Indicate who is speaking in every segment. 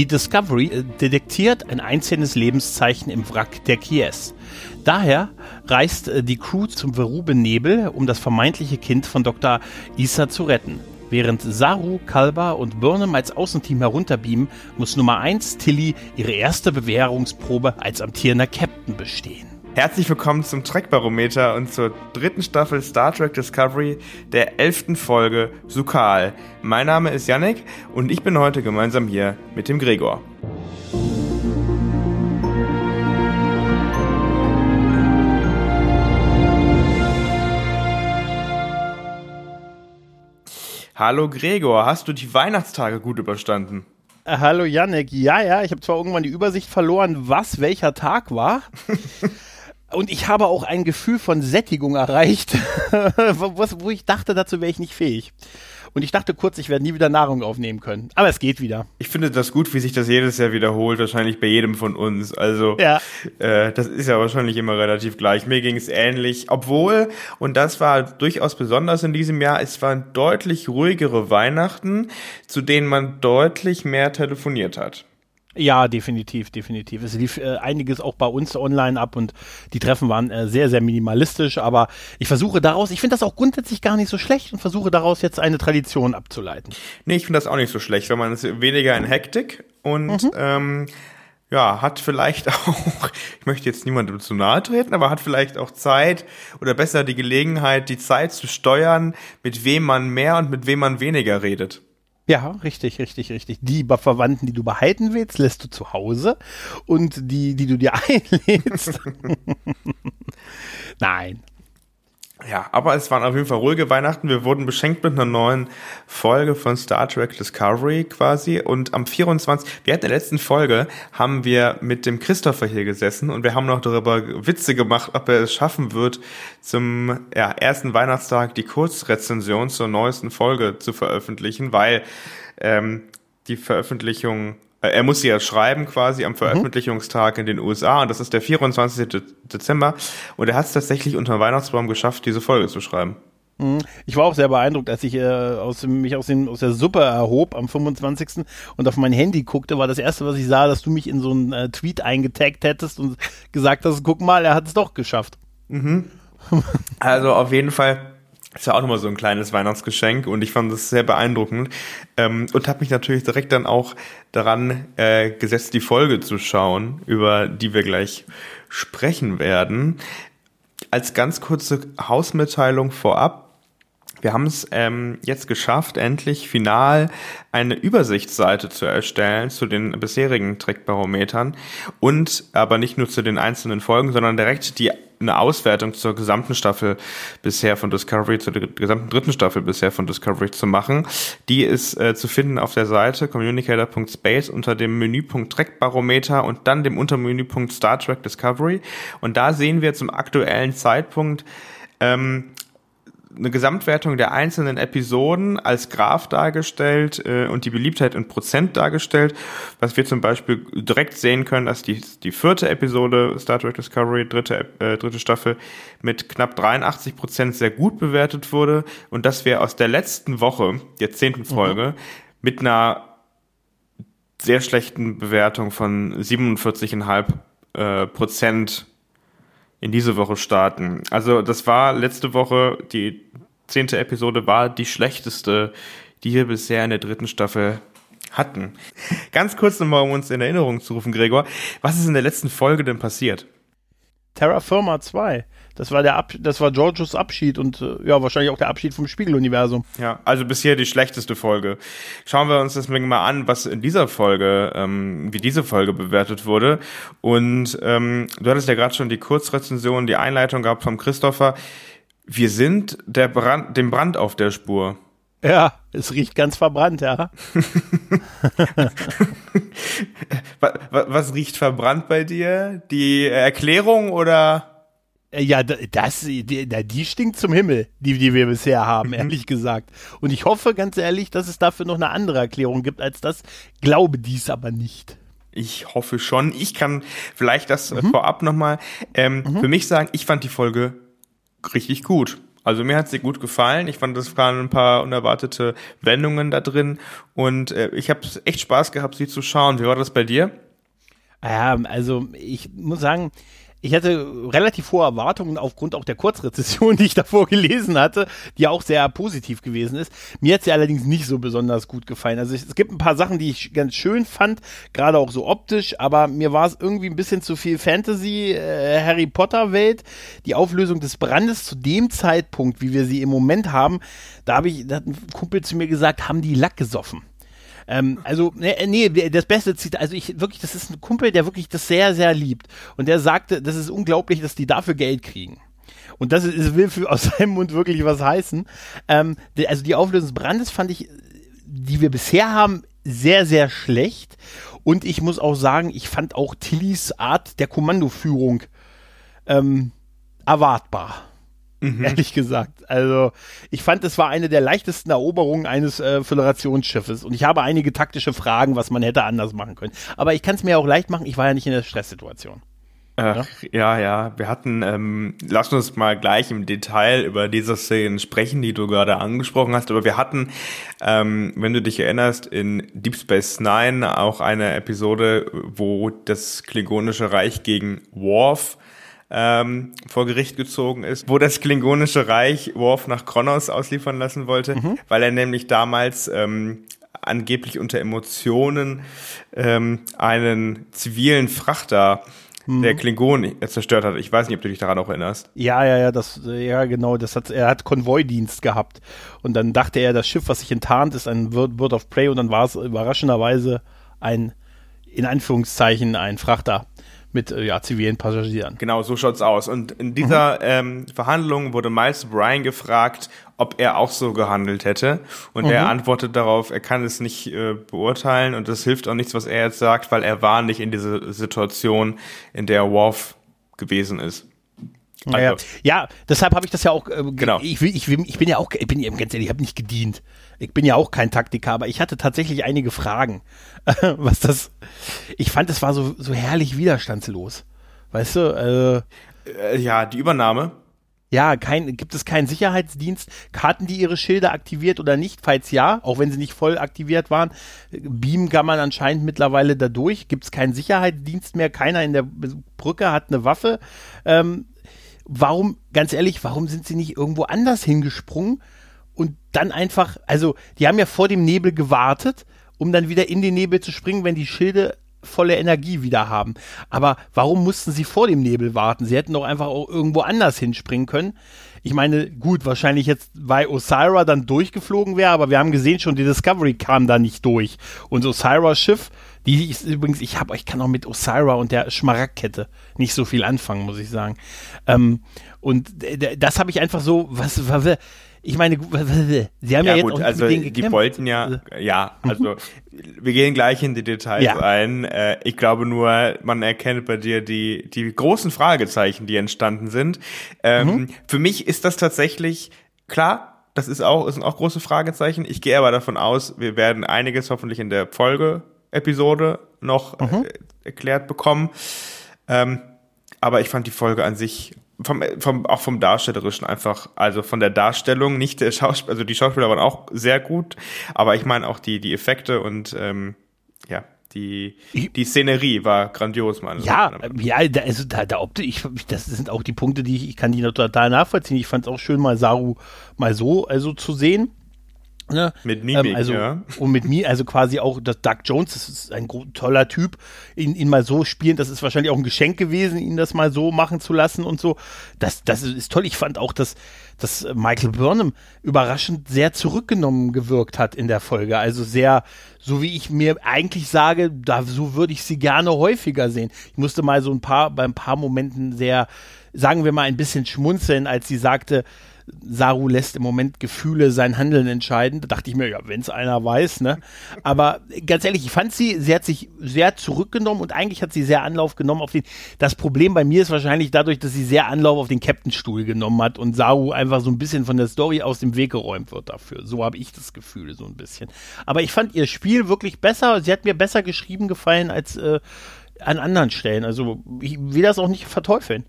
Speaker 1: Die Discovery äh, detektiert ein einzelnes Lebenszeichen im Wrack der Kies. Daher reist äh, die Crew zum Verube-Nebel, um das vermeintliche Kind von Dr. Issa zu retten. Während Saru, Kalba und Burnham als Außenteam herunterbeamen, muss Nummer 1 Tilly ihre erste Bewährungsprobe als amtierender Captain bestehen.
Speaker 2: Herzlich willkommen zum Trek-Barometer und zur dritten Staffel Star Trek Discovery der elften Folge Sukal. Mein Name ist Yannick und ich bin heute gemeinsam hier mit dem Gregor. Hallo Gregor, hast du die Weihnachtstage gut überstanden?
Speaker 1: Äh, hallo Yannick, ja, ja, ich habe zwar irgendwann die Übersicht verloren, was welcher Tag war. Und ich habe auch ein Gefühl von Sättigung erreicht, wo ich dachte, dazu wäre ich nicht fähig. Und ich dachte kurz, ich werde nie wieder Nahrung aufnehmen können. Aber es geht wieder.
Speaker 2: Ich finde das gut, wie sich das jedes Jahr wiederholt, wahrscheinlich bei jedem von uns. Also ja. äh, das ist ja wahrscheinlich immer relativ gleich. Mir ging es ähnlich, obwohl, und das war durchaus besonders in diesem Jahr, es waren deutlich ruhigere Weihnachten, zu denen man deutlich mehr telefoniert hat.
Speaker 1: Ja, definitiv, definitiv. Es lief äh, einiges auch bei uns online ab und die Treffen waren äh, sehr, sehr minimalistisch, aber ich versuche daraus, ich finde das auch grundsätzlich gar nicht so schlecht und versuche daraus jetzt eine Tradition abzuleiten.
Speaker 2: Nee, ich finde das auch nicht so schlecht, weil man ist weniger in Hektik und mhm. ähm, ja, hat vielleicht auch, ich möchte jetzt niemandem zu nahe treten, aber hat vielleicht auch Zeit oder besser die Gelegenheit, die Zeit zu steuern, mit wem man mehr und mit wem man weniger redet.
Speaker 1: Ja, richtig, richtig, richtig. Die Verwandten, die du behalten willst, lässt du zu Hause und die, die du dir einlädst. Nein,
Speaker 2: ja, aber es waren auf jeden Fall ruhige Weihnachten. Wir wurden beschenkt mit einer neuen Folge von Star Trek Discovery quasi. Und am 24. Wir hatten in der letzten Folge, haben wir mit dem Christopher hier gesessen und wir haben noch darüber Witze gemacht, ob er es schaffen wird, zum ja, ersten Weihnachtstag die Kurzrezension zur neuesten Folge zu veröffentlichen, weil ähm, die Veröffentlichung er muss sie ja schreiben quasi am mhm. Veröffentlichungstag in den USA und das ist der 24. Dezember und er hat es tatsächlich unter dem Weihnachtsbaum geschafft, diese Folge zu schreiben.
Speaker 1: Mhm. Ich war auch sehr beeindruckt, als ich äh, aus, mich aus, den, aus der Suppe erhob am 25. und auf mein Handy guckte, war das erste, was ich sah, dass du mich in so einen äh, Tweet eingetaggt hättest und gesagt hast, guck mal, er hat es doch geschafft.
Speaker 2: Mhm. Also auf jeden Fall ist ja auch nochmal so ein kleines Weihnachtsgeschenk und ich fand das sehr beeindruckend ähm, und habe mich natürlich direkt dann auch daran äh, gesetzt, die Folge zu schauen, über die wir gleich sprechen werden. Als ganz kurze Hausmitteilung vorab, wir haben es ähm, jetzt geschafft, endlich final eine Übersichtsseite zu erstellen zu den bisherigen Trickbarometern und aber nicht nur zu den einzelnen Folgen, sondern direkt die eine Auswertung zur gesamten Staffel bisher von Discovery, zur gesamten dritten Staffel bisher von Discovery zu machen. Die ist äh, zu finden auf der Seite communicator.space unter dem Menüpunkt Trackbarometer und dann dem Untermenüpunkt Star Trek Discovery. Und da sehen wir zum aktuellen Zeitpunkt ähm, eine Gesamtwertung der einzelnen Episoden als Graph dargestellt äh, und die Beliebtheit in Prozent dargestellt, was wir zum Beispiel direkt sehen können, dass die, die vierte Episode Star Trek Discovery, dritte, äh, dritte Staffel, mit knapp 83 Prozent sehr gut bewertet wurde und dass wir aus der letzten Woche, der zehnten Folge, mhm. mit einer sehr schlechten Bewertung von 47,5 äh, Prozent in diese Woche starten. Also das war letzte Woche, die zehnte Episode war die schlechteste, die wir bisher in der dritten Staffel hatten. Ganz kurz nochmal, um uns in Erinnerung zu rufen, Gregor. Was ist in der letzten Folge denn passiert?
Speaker 1: Terra Firma 2. Das war der Ab das war Georgios Abschied und äh, ja, wahrscheinlich auch der Abschied vom Spiegeluniversum.
Speaker 2: Ja, also bisher die schlechteste Folge. Schauen wir uns das mal an, was in dieser Folge, ähm, wie diese Folge bewertet wurde. Und ähm, du hattest ja gerade schon die Kurzrezension, die Einleitung gehabt vom Christopher. Wir sind der Brand, dem Brand auf der Spur.
Speaker 1: Ja, es riecht ganz verbrannt, ja.
Speaker 2: was, was riecht verbrannt bei dir? Die Erklärung oder?
Speaker 1: Äh, ja, das, die, die stinkt zum Himmel, die, die wir bisher haben, mhm. ehrlich gesagt. Und ich hoffe, ganz ehrlich, dass es dafür noch eine andere Erklärung gibt als das. Glaube dies aber nicht.
Speaker 2: Ich hoffe schon. Ich kann vielleicht das mhm. vorab nochmal ähm, mhm. für mich sagen, ich fand die Folge richtig gut. Also mir hat sie gut gefallen. Ich fand, es waren ein paar unerwartete Wendungen da drin und äh, ich habe echt Spaß gehabt, sie zu schauen. Wie war das bei dir?
Speaker 1: Ja, also ich muss sagen, ich hatte relativ hohe Erwartungen aufgrund auch der Kurzrezession, die ich davor gelesen hatte, die auch sehr positiv gewesen ist. Mir hat sie allerdings nicht so besonders gut gefallen. Also es gibt ein paar Sachen, die ich ganz schön fand, gerade auch so optisch, aber mir war es irgendwie ein bisschen zu viel Fantasy, äh, Harry Potter Welt. Die Auflösung des Brandes zu dem Zeitpunkt, wie wir sie im Moment haben, da habe ich, da hat ein Kumpel zu mir gesagt, haben die Lack gesoffen. Ähm, also, nee, nee, das beste Zitat, also ich wirklich, das ist ein Kumpel, der wirklich das sehr, sehr liebt. Und der sagte, das ist unglaublich, dass die dafür Geld kriegen. Und das ist, will für, aus seinem Mund wirklich was heißen. Ähm, also die Auflösung des Brandes fand ich, die wir bisher haben, sehr, sehr schlecht. Und ich muss auch sagen, ich fand auch Tillys Art der Kommandoführung ähm, erwartbar. Mhm. Ehrlich gesagt. Also, ich fand, es war eine der leichtesten Eroberungen eines äh, Föderationsschiffes. Und ich habe einige taktische Fragen, was man hätte anders machen können. Aber ich kann es mir auch leicht machen, ich war ja nicht in der Stresssituation.
Speaker 2: Ach, ja, ja, wir hatten, ähm, lass uns mal gleich im Detail über diese Szenen sprechen, die du gerade angesprochen hast, aber wir hatten, ähm, wenn du dich erinnerst, in Deep Space Nine auch eine Episode, wo das Klingonische Reich gegen Worf ähm, vor Gericht gezogen ist, wo das Klingonische Reich Worf nach Kronos ausliefern lassen wollte, mhm. weil er nämlich damals ähm, angeblich unter Emotionen ähm, einen zivilen Frachter mhm. der Klingon zerstört hat. Ich weiß nicht, ob du dich daran auch erinnerst.
Speaker 1: Ja, ja, ja, das, ja, genau. Das hat, er hat Konvoidienst gehabt. Und dann dachte er, das Schiff, was sich enttarnt, ist ein Bird of Prey und dann war es überraschenderweise ein, in Anführungszeichen, ein Frachter mit äh, ja, zivilen Passagieren.
Speaker 2: Genau, so schaut's aus. Und in dieser mhm. ähm, Verhandlung wurde Miles Bryan gefragt, ob er auch so gehandelt hätte. Und mhm. er antwortet darauf, er kann es nicht äh, beurteilen und es hilft auch nichts, was er jetzt sagt, weil er war nicht in dieser Situation, in der Worf gewesen ist.
Speaker 1: Also, ja, deshalb habe ich das ja auch. Äh, genau. Ich, will, ich, will, ich bin ja auch, ich bin ja ganz ehrlich, ich habe nicht gedient. Ich bin ja auch kein Taktiker, aber ich hatte tatsächlich einige Fragen, was das. Ich fand, es war so so herrlich widerstandslos, weißt du?
Speaker 2: Also, äh, ja, die Übernahme.
Speaker 1: Ja, kein, gibt es keinen Sicherheitsdienst? Karten, die ihre Schilder aktiviert oder nicht? Falls ja, auch wenn sie nicht voll aktiviert waren, beamen kann man anscheinend mittlerweile dadurch. Gibt es keinen Sicherheitsdienst mehr? Keiner in der Brücke hat eine Waffe. Ähm, warum, ganz ehrlich, warum sind sie nicht irgendwo anders hingesprungen und dann einfach, also die haben ja vor dem Nebel gewartet, um dann wieder in den Nebel zu springen, wenn die Schilde volle Energie wieder haben. Aber warum mussten sie vor dem Nebel warten? Sie hätten doch einfach auch irgendwo anders hinspringen können. Ich meine, gut, wahrscheinlich jetzt, weil Osira dann durchgeflogen wäre, aber wir haben gesehen schon, die Discovery kam da nicht durch. Und Osiras Schiff, die ist übrigens, ich habe, ich kann auch mit Osira und der Schmaragdkette nicht so viel anfangen, muss ich sagen. Ähm, und das habe ich einfach so, was, was ich meine, sie haben ja, ja jetzt gut, auch
Speaker 2: also die wollten ja, ja, also wir gehen gleich in die Details ja. ein. Äh, ich glaube nur, man erkennt bei dir die die großen Fragezeichen, die entstanden sind. Ähm, mhm. Für mich ist das tatsächlich klar. Das ist auch ist auch große Fragezeichen. Ich gehe aber davon aus, wir werden einiges hoffentlich in der Folge Episode noch mhm. äh, erklärt bekommen. Ähm, aber ich fand die Folge an sich vom, vom, auch vom Darstellerischen einfach, also von der Darstellung, nicht der Schauspieler, also die Schauspieler waren auch sehr gut, aber ich meine auch die, die Effekte und ähm, ja, die, die Szenerie war grandios,
Speaker 1: man. Ja, ja, da, also da, da Optik, ich, das sind auch die Punkte, die ich, ich kann die total nachvollziehen. Ich fand es auch schön, mal Saru mal so also zu sehen.
Speaker 2: Ne? Mit Mimik,
Speaker 1: ähm, also,
Speaker 2: ja.
Speaker 1: Und mit mir, also quasi auch, das Doug Jones, das ist ein toller Typ, ihn, ihn mal so spielen, das ist wahrscheinlich auch ein Geschenk gewesen, ihn das mal so machen zu lassen und so. Das, das ist toll. Ich fand auch, dass, dass Michael Burnham überraschend sehr zurückgenommen gewirkt hat in der Folge. Also sehr, so wie ich mir eigentlich sage, da, so würde ich sie gerne häufiger sehen. Ich musste mal so ein paar, bei ein paar Momenten sehr, sagen wir mal, ein bisschen schmunzeln, als sie sagte, Saru lässt im Moment Gefühle sein Handeln entscheiden. Da dachte ich mir, ja, wenn es einer weiß, ne? Aber ganz ehrlich, ich fand sie, sie hat sich sehr zurückgenommen und eigentlich hat sie sehr Anlauf genommen auf den. Das Problem bei mir ist wahrscheinlich dadurch, dass sie sehr Anlauf auf den Captain-Stuhl genommen hat und Saru einfach so ein bisschen von der Story aus dem Weg geräumt wird dafür. So habe ich das Gefühl, so ein bisschen. Aber ich fand ihr Spiel wirklich besser. Sie hat mir besser geschrieben gefallen als äh, an anderen Stellen. Also ich will das auch nicht verteufeln.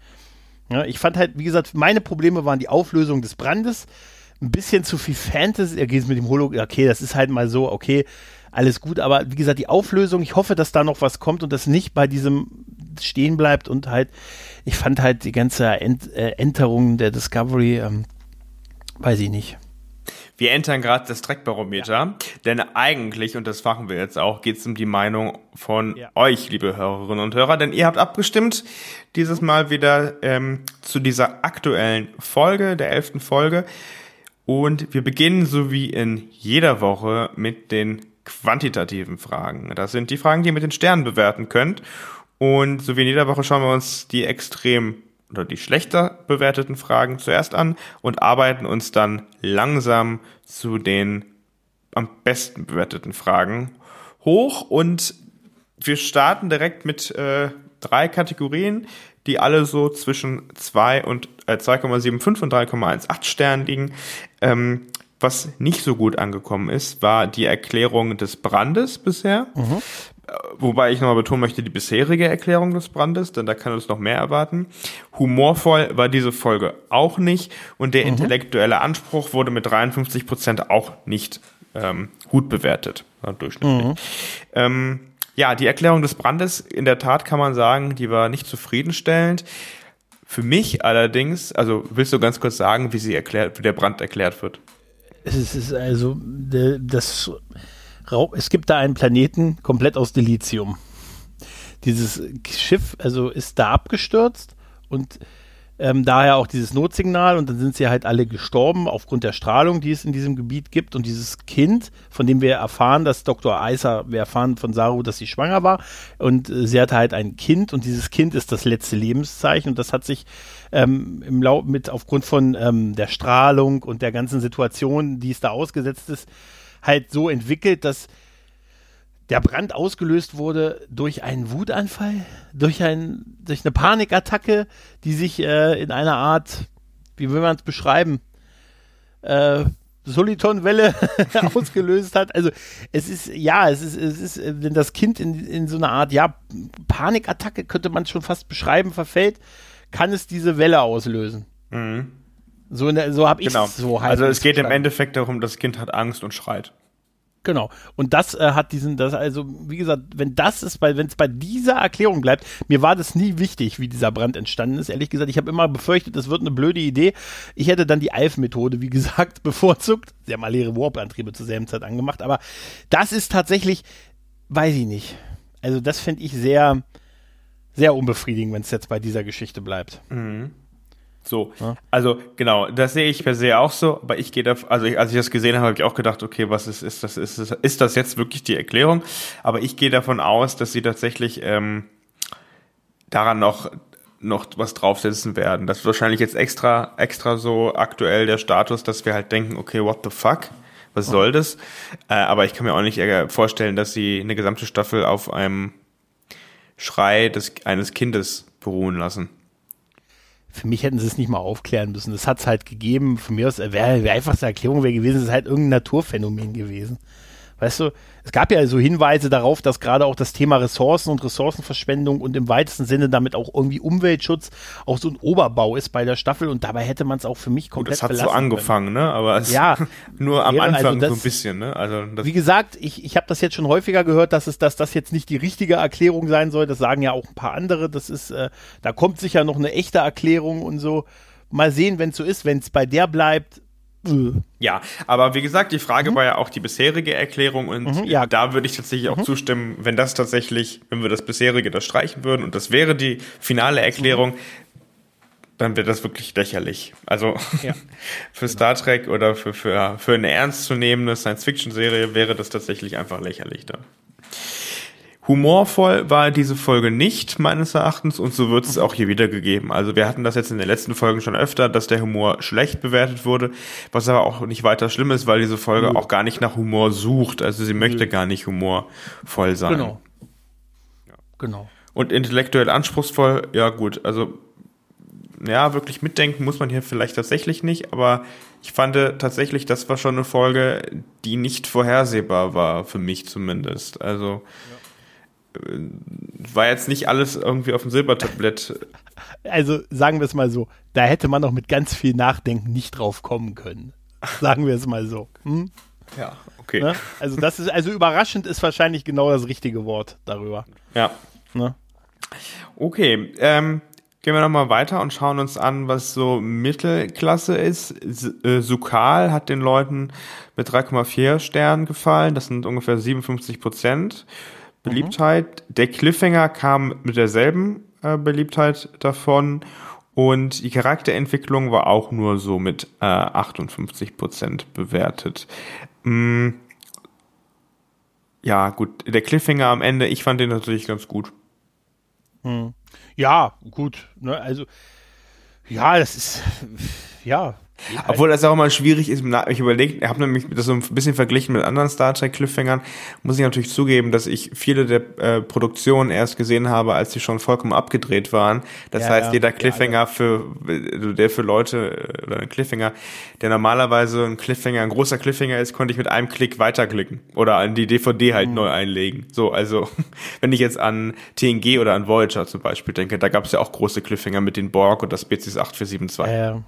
Speaker 1: Ja, ich fand halt, wie gesagt, meine Probleme waren die Auflösung des Brandes, ein bisschen zu viel Fantasy, er geht mit dem Holo, okay, das ist halt mal so, okay, alles gut, aber wie gesagt, die Auflösung, ich hoffe, dass da noch was kommt und das nicht bei diesem stehen bleibt und halt, ich fand halt die ganze Ent äh, Enterung der Discovery, ähm, weiß ich nicht.
Speaker 2: Wir entern gerade das Trackbarometer, ja. denn eigentlich, und das machen wir jetzt auch, geht es um die Meinung von ja. euch, liebe Hörerinnen und Hörer, denn ihr habt abgestimmt, dieses Mal wieder ähm, zu dieser aktuellen Folge, der elften Folge. Und wir beginnen so wie in jeder Woche mit den quantitativen Fragen. Das sind die Fragen, die ihr mit den Sternen bewerten könnt. Und so wie in jeder Woche schauen wir uns die extrem oder die schlechter bewerteten Fragen zuerst an und arbeiten uns dann langsam zu den am besten bewerteten Fragen hoch und wir starten direkt mit äh, drei Kategorien, die alle so zwischen 2 und äh, 2,75 und 3,18 Sternen liegen. Ähm, was nicht so gut angekommen ist, war die Erklärung des Brandes bisher. Mhm. Wobei ich nochmal betonen möchte, die bisherige Erklärung des Brandes, denn da kann uns noch mehr erwarten. Humorvoll war diese Folge auch nicht und der mhm. intellektuelle Anspruch wurde mit 53 Prozent auch nicht ähm, gut bewertet, durchschnittlich. Mhm. Ähm, ja, die Erklärung des Brandes, in der Tat kann man sagen, die war nicht zufriedenstellend. Für mich allerdings, also willst du ganz kurz sagen, wie sie erklärt, wie der Brand erklärt wird?
Speaker 1: Es ist also das es gibt da einen Planeten komplett aus Delizium. Dieses Schiff, also ist da abgestürzt und ähm, daher auch dieses Notsignal und dann sind sie halt alle gestorben aufgrund der Strahlung, die es in diesem Gebiet gibt und dieses Kind, von dem wir erfahren, dass Dr. Eiser, wir erfahren von Saru, dass sie schwanger war und äh, sie hatte halt ein Kind und dieses Kind ist das letzte Lebenszeichen und das hat sich ähm, im Lauf mit aufgrund von ähm, der Strahlung und der ganzen Situation, die es da ausgesetzt ist, halt so entwickelt, dass der Brand ausgelöst wurde durch einen Wutanfall, durch, ein, durch eine Panikattacke, die sich äh, in einer Art, wie will man es beschreiben, äh, Solitonwelle ausgelöst hat. Also es ist, ja, es ist, es ist, wenn das Kind in, in so eine Art, ja, Panikattacke könnte man schon fast beschreiben, verfällt, kann es diese Welle auslösen. Mhm.
Speaker 2: So, so habe ich genau. so halt. Also es geht im Endeffekt darum, das Kind hat Angst und schreit.
Speaker 1: Genau. Und das äh, hat diesen, das also, wie gesagt, wenn das ist, bei, wenn es bei dieser Erklärung bleibt, mir war das nie wichtig, wie dieser Brand entstanden ist. Ehrlich gesagt, ich habe immer befürchtet, das wird eine blöde Idee. Ich hätte dann die Alf-Methode, wie gesagt, bevorzugt. Sie haben mal leere Warp-Antriebe zur selben Zeit angemacht, aber das ist tatsächlich, weiß ich nicht. Also das finde ich sehr, sehr unbefriedigend, wenn es jetzt bei dieser Geschichte bleibt. Mhm.
Speaker 2: So, ja. also genau, das sehe ich per se auch so, aber ich gehe da, also ich, als ich das gesehen habe, habe ich auch gedacht, okay, was ist, ist das, ist das, ist das jetzt wirklich die Erklärung? Aber ich gehe davon aus, dass sie tatsächlich ähm, daran noch noch was draufsetzen werden. Das ist wahrscheinlich jetzt extra, extra so aktuell der Status, dass wir halt denken, okay, what the fuck? Was soll das? Äh, aber ich kann mir auch nicht vorstellen, dass sie eine gesamte Staffel auf einem Schrei des, eines Kindes beruhen lassen
Speaker 1: für mich hätten sie es nicht mal aufklären müssen. Das hat es halt gegeben. Von mir aus wäre wär einfach eine Erklärung wäre gewesen, es ist halt irgendein Naturphänomen gewesen. Weißt du, es gab ja so Hinweise darauf, dass gerade auch das Thema Ressourcen und Ressourcenverschwendung und im weitesten Sinne damit auch irgendwie Umweltschutz auch so ein Oberbau ist bei der Staffel und dabei hätte man es auch für mich komplett
Speaker 2: Gut, Das hat so angefangen, können. ne? Aber es ja, nur am Anfang also das, so ein bisschen, ne?
Speaker 1: Also wie gesagt, ich, ich habe das jetzt schon häufiger gehört, dass es dass das jetzt nicht die richtige Erklärung sein soll. Das sagen ja auch ein paar andere. Das ist, äh, da kommt sicher noch eine echte Erklärung und so. Mal sehen, wenn es so ist, wenn es bei der bleibt,
Speaker 2: ja, aber wie gesagt, die Frage mhm. war ja auch die bisherige Erklärung und mhm, ja. da würde ich tatsächlich auch mhm. zustimmen, wenn das tatsächlich, wenn wir das bisherige das streichen würden und das wäre die finale Erklärung, dann wäre das wirklich lächerlich. Also ja. für Star Trek oder für, für, für eine ernstzunehmende Science-Fiction-Serie wäre das tatsächlich einfach lächerlich dann. Humorvoll war diese Folge nicht, meines Erachtens, und so wird es auch hier wiedergegeben. Also wir hatten das jetzt in den letzten Folgen schon öfter, dass der Humor schlecht bewertet wurde, was aber auch nicht weiter schlimm ist, weil diese Folge mhm. auch gar nicht nach Humor sucht. Also sie möchte mhm. gar nicht humorvoll sein.
Speaker 1: Genau. Ja. Genau.
Speaker 2: Und intellektuell anspruchsvoll, ja gut, also ja, wirklich mitdenken muss man hier vielleicht tatsächlich nicht, aber ich fand tatsächlich, das war schon eine Folge, die nicht vorhersehbar war, für mich zumindest. Also ja. War jetzt nicht alles irgendwie auf dem Silbertablett.
Speaker 1: Also sagen wir es mal so, da hätte man auch mit ganz viel Nachdenken nicht drauf kommen können. Sagen wir es mal so. Hm?
Speaker 2: Ja, okay.
Speaker 1: Ne? Also das ist, also überraschend ist wahrscheinlich genau das richtige Wort darüber.
Speaker 2: Ja. Ne? Okay, ähm, Gehen wir nochmal weiter und schauen uns an, was so Mittelklasse ist. Äh, Sukal hat den Leuten mit 3,4 Sternen gefallen. Das sind ungefähr 57 Prozent Beliebtheit. Mhm. Der Cliffhanger kam mit derselben äh, Beliebtheit davon. Und die Charakterentwicklung war auch nur so mit äh, 58 Prozent bewertet. Mm. Ja, gut. Der Cliffhanger am Ende, ich fand den natürlich ganz gut.
Speaker 1: Hm. Ja, gut. Ne, also, ja, das ist, ja,
Speaker 2: obwohl das auch mal schwierig ist, ich überlegt, ich habe nämlich das so ein bisschen verglichen mit anderen Star Trek Cliffhangern, muss ich natürlich zugeben, dass ich viele der äh, Produktionen erst gesehen habe, als sie schon vollkommen abgedreht waren. Das ja, heißt, ja, jeder Cliffhanger ja, für also der für Leute oder ein Cliffhanger, der normalerweise ein Cliffhanger, ein großer Cliffhanger ist, konnte ich mit einem Klick weiterklicken oder an die DVD halt mhm. neu einlegen. So, also wenn ich jetzt an TNG oder an Voyager zum Beispiel denke, da gab es ja auch große Cliffhanger mit den Borg und das Spezies 8472.
Speaker 1: Ja. Ja,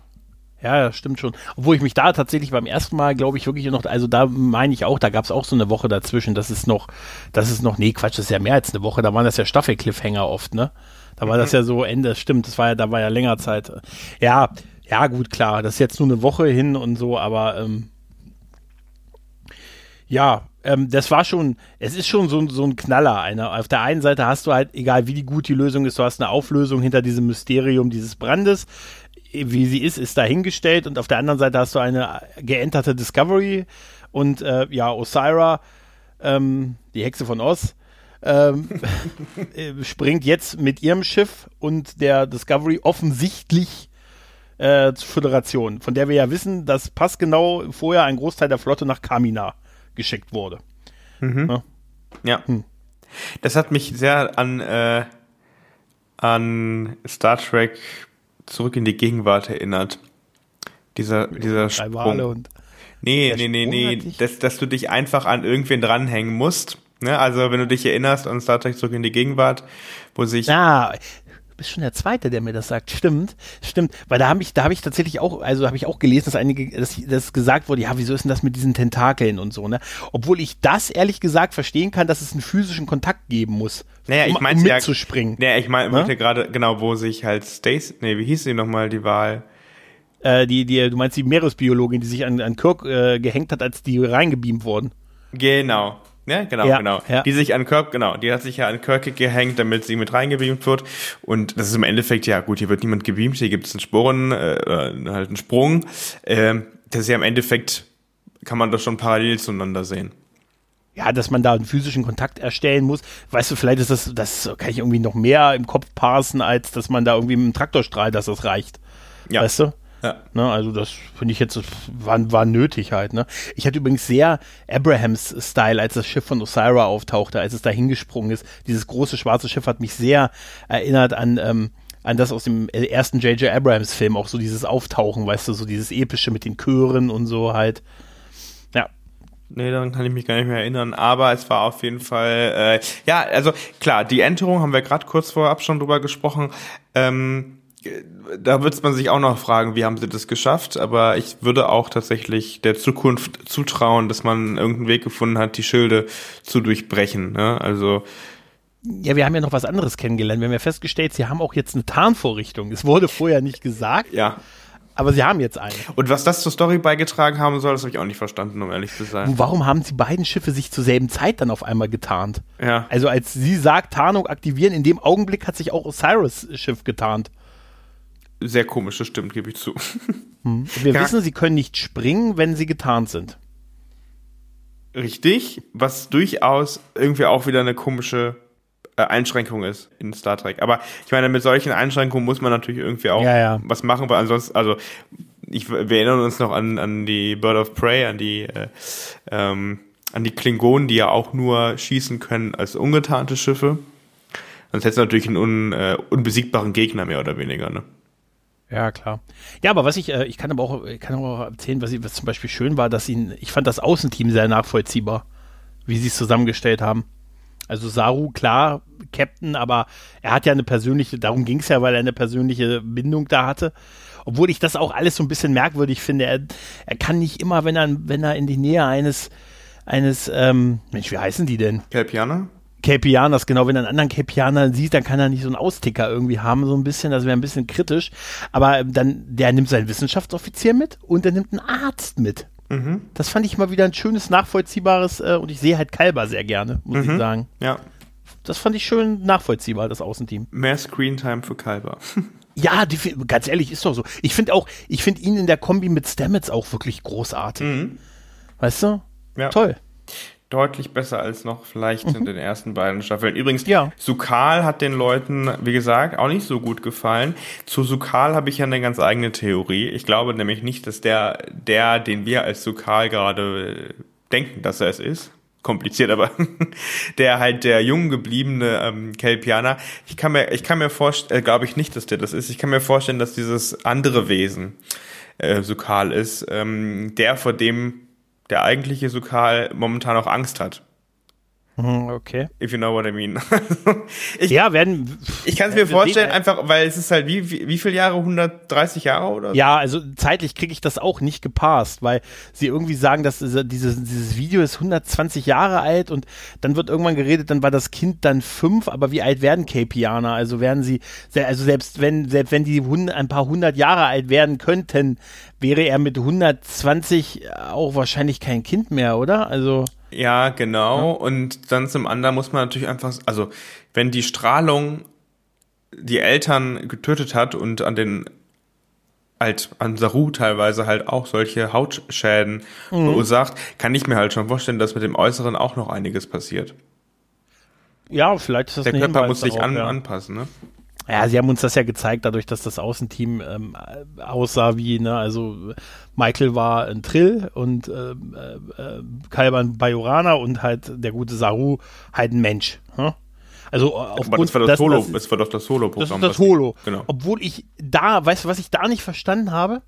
Speaker 1: das stimmt schon. Obwohl ich mich da tatsächlich beim ersten Mal, glaube ich, wirklich noch, also da meine ich auch, da gab es auch so eine Woche dazwischen. Das ist noch, das ist noch, nee, Quatsch, das ist ja mehr als eine Woche. Da waren das ja Staffel-Cliffhanger oft, ne? Da war mhm. das ja so Ende, stimmt, das war ja, da war ja länger Zeit. Ja, ja, gut, klar, das ist jetzt nur eine Woche hin und so, aber ähm, ja, ähm, das war schon, es ist schon so, so ein Knaller. Eine, auf der einen Seite hast du halt, egal wie gut die Lösung ist, du hast eine Auflösung hinter diesem Mysterium dieses Brandes wie sie ist, ist dahingestellt und auf der anderen Seite hast du eine geenterte Discovery und äh, ja, Osira, ähm, die Hexe von Oz, ähm, äh, springt jetzt mit ihrem Schiff und der Discovery offensichtlich äh, zur Föderation, von der wir ja wissen, dass passgenau vorher ein Großteil der Flotte nach Kamina geschickt wurde.
Speaker 2: Mhm. Ja. ja. Hm. Das hat mich sehr an, äh, an Star Trek zurück in die Gegenwart erinnert. Dieser, dieser Sprung. Und nee, nee, nee, nee, dass, dass du dich einfach an irgendwen dranhängen musst. Ne? Also wenn du dich erinnerst an Star Trek zurück in die Gegenwart, wo sich.
Speaker 1: Ja, bist schon der Zweite, der mir das sagt. Stimmt, stimmt. Weil da habe ich, da habe ich tatsächlich auch, also habe ich auch gelesen, dass einige, dass, dass gesagt wurde, ja, wieso ist denn das mit diesen Tentakeln und so, ne? Obwohl ich das ehrlich gesagt verstehen kann, dass es einen physischen Kontakt geben muss.
Speaker 2: Naja, ich meine
Speaker 1: um mitzuspringen.
Speaker 2: Ja, naja, ich meine ne? gerade, genau, wo sich halt Stacy, nee, wie hieß sie nochmal, die Wahl?
Speaker 1: Äh, die, die, du meinst die Meeresbiologin, die sich an, an Kirk äh, gehängt hat, als die reingebeamt wurden.
Speaker 2: Genau, ja, genau, ja, genau. Ja. Die sich an Kirk, genau, die hat sich ja an Kirk gehängt, damit sie mit reingebeamt wird. Und das ist im Endeffekt, ja gut, hier wird niemand gebeamt, hier gibt es einen Sporen, äh, halt einen Sprung. Äh, das ist ja im Endeffekt, kann man das schon parallel zueinander sehen.
Speaker 1: Ja, dass man da einen physischen Kontakt erstellen muss. Weißt du, vielleicht ist das, das kann ich irgendwie noch mehr im Kopf parsen, als dass man da irgendwie mit dem Traktorstrahl, dass das reicht. Ja. Weißt du? Ja. Ne, also das finde ich jetzt war, war nötig halt. Ne? Ich hatte übrigens sehr Abrahams Style, als das Schiff von Osira auftauchte, als es da hingesprungen ist. Dieses große schwarze Schiff hat mich sehr erinnert an ähm, an das aus dem ersten J.J. Abrams Film, auch so dieses Auftauchen, weißt du, so dieses epische mit den Chören und so halt. Ja.
Speaker 2: Nee, daran kann ich mich gar nicht mehr erinnern, aber es war auf jeden Fall, äh, ja, also klar, die Enterung haben wir gerade kurz vorab schon drüber gesprochen. Ähm, da wird man sich auch noch fragen, wie haben sie das geschafft, aber ich würde auch tatsächlich der Zukunft zutrauen, dass man irgendeinen Weg gefunden hat, die Schilde zu durchbrechen. Ne? Also
Speaker 1: ja, wir haben ja noch was anderes kennengelernt. Wir haben ja festgestellt, sie haben auch jetzt eine Tarnvorrichtung. Es wurde vorher nicht gesagt.
Speaker 2: Ja.
Speaker 1: Aber sie haben jetzt eine.
Speaker 2: Und was das zur Story beigetragen haben soll, das habe ich auch nicht verstanden, um ehrlich zu sein.
Speaker 1: Warum haben die beiden Schiffe sich zur selben Zeit dann auf einmal getarnt?
Speaker 2: Ja.
Speaker 1: Also als sie sagt, Tarnung aktivieren, in dem Augenblick hat sich auch Osiris Schiff getarnt
Speaker 2: sehr komisch, das stimmt, gebe ich zu.
Speaker 1: Hm. Wir ja. wissen, sie können nicht springen, wenn sie getarnt sind.
Speaker 2: richtig, was durchaus irgendwie auch wieder eine komische äh, Einschränkung ist in Star Trek. Aber ich meine, mit solchen Einschränkungen muss man natürlich irgendwie auch
Speaker 1: Ja, ja.
Speaker 2: was machen, weil ansonsten, also ich, wir erinnern uns noch an, an die Bird of Prey, an die äh, ähm, an die Klingonen, die ja auch nur schießen können als ungetarnte Schiffe. Sonst hättest du natürlich einen un, äh, unbesiegbaren Gegner mehr oder weniger, ne?
Speaker 1: Ja, klar. Ja, aber was ich, äh, ich kann aber auch, ich kann auch erzählen, was, ich, was zum Beispiel schön war, dass ihn, ich fand das Außenteam sehr nachvollziehbar, wie sie es zusammengestellt haben. Also Saru, klar, Captain, aber er hat ja eine persönliche, darum ging es ja, weil er eine persönliche Bindung da hatte. Obwohl ich das auch alles so ein bisschen merkwürdig finde. Er, er kann nicht immer, wenn er, wenn er in die Nähe eines, eines, ähm, Mensch, wie heißen die denn?
Speaker 2: Kelpianer?
Speaker 1: Capianers, genau, wenn er einen anderen Capianer sieht, dann kann er nicht so einen Austicker irgendwie haben, so ein bisschen, das wäre ein bisschen kritisch. Aber ähm, dann, der nimmt seinen Wissenschaftsoffizier mit und der nimmt einen Arzt mit.
Speaker 2: Mhm.
Speaker 1: Das fand ich mal wieder ein schönes, nachvollziehbares, äh, und ich sehe halt Kalber sehr gerne, muss
Speaker 2: Mhm.
Speaker 1: ich sagen.
Speaker 2: Ja.
Speaker 1: Das fand ich schön nachvollziehbar, das Außenteam.
Speaker 2: Mehr Screentime für Kalber.
Speaker 1: Ja, die, ganz ehrlich, ist doch so. Ich finde auch, ich finde ihn in der Kombi mit Stamets auch wirklich großartig.
Speaker 2: Mhm.
Speaker 1: Weißt du?
Speaker 2: Ja.
Speaker 1: Toll.
Speaker 2: Deutlich besser als noch vielleicht in den ersten beiden Staffeln. Übrigens,
Speaker 1: Mhm. Ja.
Speaker 2: Sukal hat den Leuten, wie gesagt, auch nicht so gut gefallen. Zu Sukal habe ich ja eine ganz eigene Theorie. Ich glaube nämlich nicht, dass der, der, den wir als Sukal gerade äh, denken, dass er es ist, kompliziert, aber der halt der jung gebliebene ähm, Kelpianer, ich kann mir, ich kann mir vorstellen, äh, glaube ich nicht, dass der das ist. Ich kann mir vorstellen, dass dieses andere Wesen äh, Sukal ist, ähm, der vor dem der eigentliche Sukal momentan auch Angst hat.
Speaker 1: Mhm, Okay.
Speaker 2: If you know what I mean. ich
Speaker 1: Ja, werden.
Speaker 2: ich kann es mir vorstellen, einfach, weil es ist halt wie, wie, wie viele Jahre? 130 Jahre oder?
Speaker 1: Ja, also zeitlich kriege ich das auch nicht gepasst, weil sie irgendwie sagen, dass diese- dieses, dieses Video ist 120 Jahre alt und dann wird irgendwann geredet, dann war das Kind dann fünf, aber wie alt werden Capianer? Also werden sie, also selbst wenn, selbst wenn die ein paar hundert Jahre alt werden könnten, wäre er mit 120 auch wahrscheinlich kein Kind mehr, oder? Also,
Speaker 2: Ja, genau. Und dann zum anderen muss man natürlich einfach, also wenn die Strahlung die Eltern getötet hat und an den halt an Saru teilweise halt auch solche Hautschäden verursacht, kann ich mir halt schon vorstellen, dass mit dem Äußeren auch noch einiges passiert.
Speaker 1: ja, vielleicht ist das
Speaker 2: Der Körper muss sich
Speaker 1: darauf,
Speaker 2: an,
Speaker 1: ja.
Speaker 2: anpassen, ne?
Speaker 1: Ja, sie haben uns das ja gezeigt, dadurch, dass das Außenteam ähm, äh, aussah wie, ne, also Michael war ein Trill und äh, äh, Kalban Bajorana und halt der gute Saru halt ein Mensch. Hm? Also äh, aufgrund
Speaker 2: das war das Solo,
Speaker 1: dass-
Speaker 2: das war doch das
Speaker 1: das
Speaker 2: Solo-Programm.
Speaker 1: ist das Holo.
Speaker 2: Genau.
Speaker 1: Obwohl ich da, weißt du, was ich da nicht verstanden habe?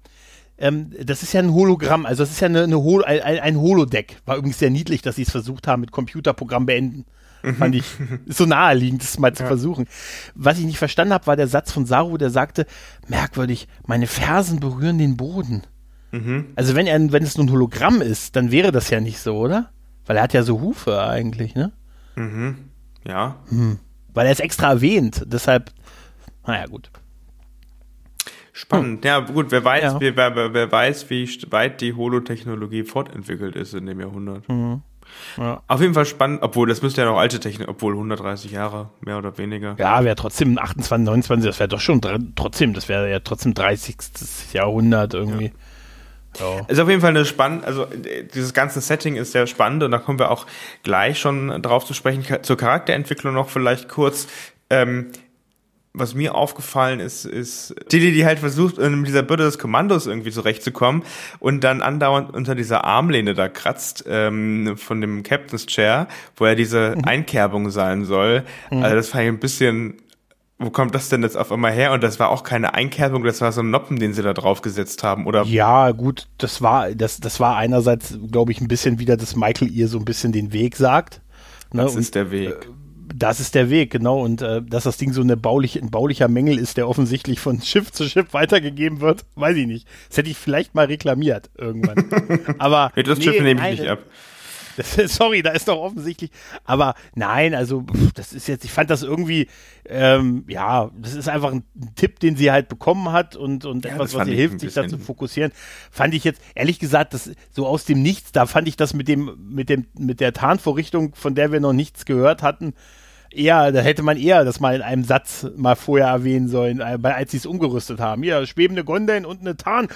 Speaker 1: Ähm, das ist ja ein Hologramm, also das ist ja eine, eine Hol ein, ein ein Holodeck. War übrigens sehr niedlich, dass sie es versucht haben mit Computerprogramm beenden. Fand ich so naheliegend, das mal zu versuchen. Was ich nicht verstanden habe, war der Satz von Saru, der sagte, merkwürdig, meine Fersen berühren den Boden.
Speaker 2: Mhm.
Speaker 1: Also wenn er, wenn es nur ein Hologramm ist, dann wäre das ja nicht so, oder? Weil er hat ja so Hufe eigentlich, ne?
Speaker 2: Ja.
Speaker 1: Weil er es extra erwähnt, deshalb, naja, gut.
Speaker 2: Spannend. Ja, gut, wer weiß,
Speaker 1: Ja.
Speaker 2: wer, wer, wer weiß, wie weit die Holotechnologie fortentwickelt ist in dem Jahrhundert.
Speaker 1: Mhm. Ja.
Speaker 2: Auf jeden Fall spannend, obwohl das müsste ja noch alte Technik, obwohl 130 Jahre, mehr oder weniger.
Speaker 1: Ja, wäre trotzdem 28, 29, das wäre doch schon trotzdem, das wäre ja trotzdem 30. Jahrhundert irgendwie. Ja.
Speaker 2: Ist auf jeden Fall eine spannend, also äh, dieses ganze Setting ist sehr spannend und da kommen wir auch gleich schon drauf zu sprechen. Zur Charakterentwicklung noch vielleicht kurz. Ähm, was mir aufgefallen ist, ist Tilly, die halt versucht, in dieser Bürde des Kommandos irgendwie zurechtzukommen und dann andauernd unter dieser Armlehne da kratzt ähm, von dem Captain's Chair, wo ja diese Einkerbung sein soll. Also das fand ich ein bisschen, wo kommt das denn jetzt auf einmal her? Und das war auch keine Einkerbung, das war so ein Noppen, den sie da draufgesetzt haben. Oder
Speaker 1: Ja, gut, das war, das, das war einerseits, glaube ich, ein bisschen wieder, dass Michael ihr so ein bisschen den Weg sagt. Ne?
Speaker 2: das
Speaker 1: und
Speaker 2: ist der Weg.
Speaker 1: Das ist der Weg, genau. Und äh, dass das Ding so eine bauliche, ein baulicher Mängel ist, der offensichtlich von Schiff zu Schiff weitergegeben wird, weiß ich nicht. Das hätte ich vielleicht mal reklamiert irgendwann. Aber
Speaker 2: das
Speaker 1: nee,
Speaker 2: Schiff nehme ich
Speaker 1: nein,
Speaker 2: nicht ab.
Speaker 1: Das, sorry, da ist doch offensichtlich. Aber nein, also das ist jetzt, ich fand das irgendwie, ähm, ja, das ist einfach ein Tipp, den sie halt bekommen hat und, und
Speaker 2: Ja,
Speaker 1: etwas, was ihr hilft, sich da zu fokussieren. Fand ich jetzt, ehrlich gesagt, das so aus dem Nichts, da fand ich das mit dem, mit dem, mit der Tarnvorrichtung, von der wir noch nichts gehört hatten, eher, da hätte man eher das mal in einem Satz mal vorher erwähnen sollen, äh, als sie es umgerüstet haben. Hier, schwebende Gondeln und eine Tarn.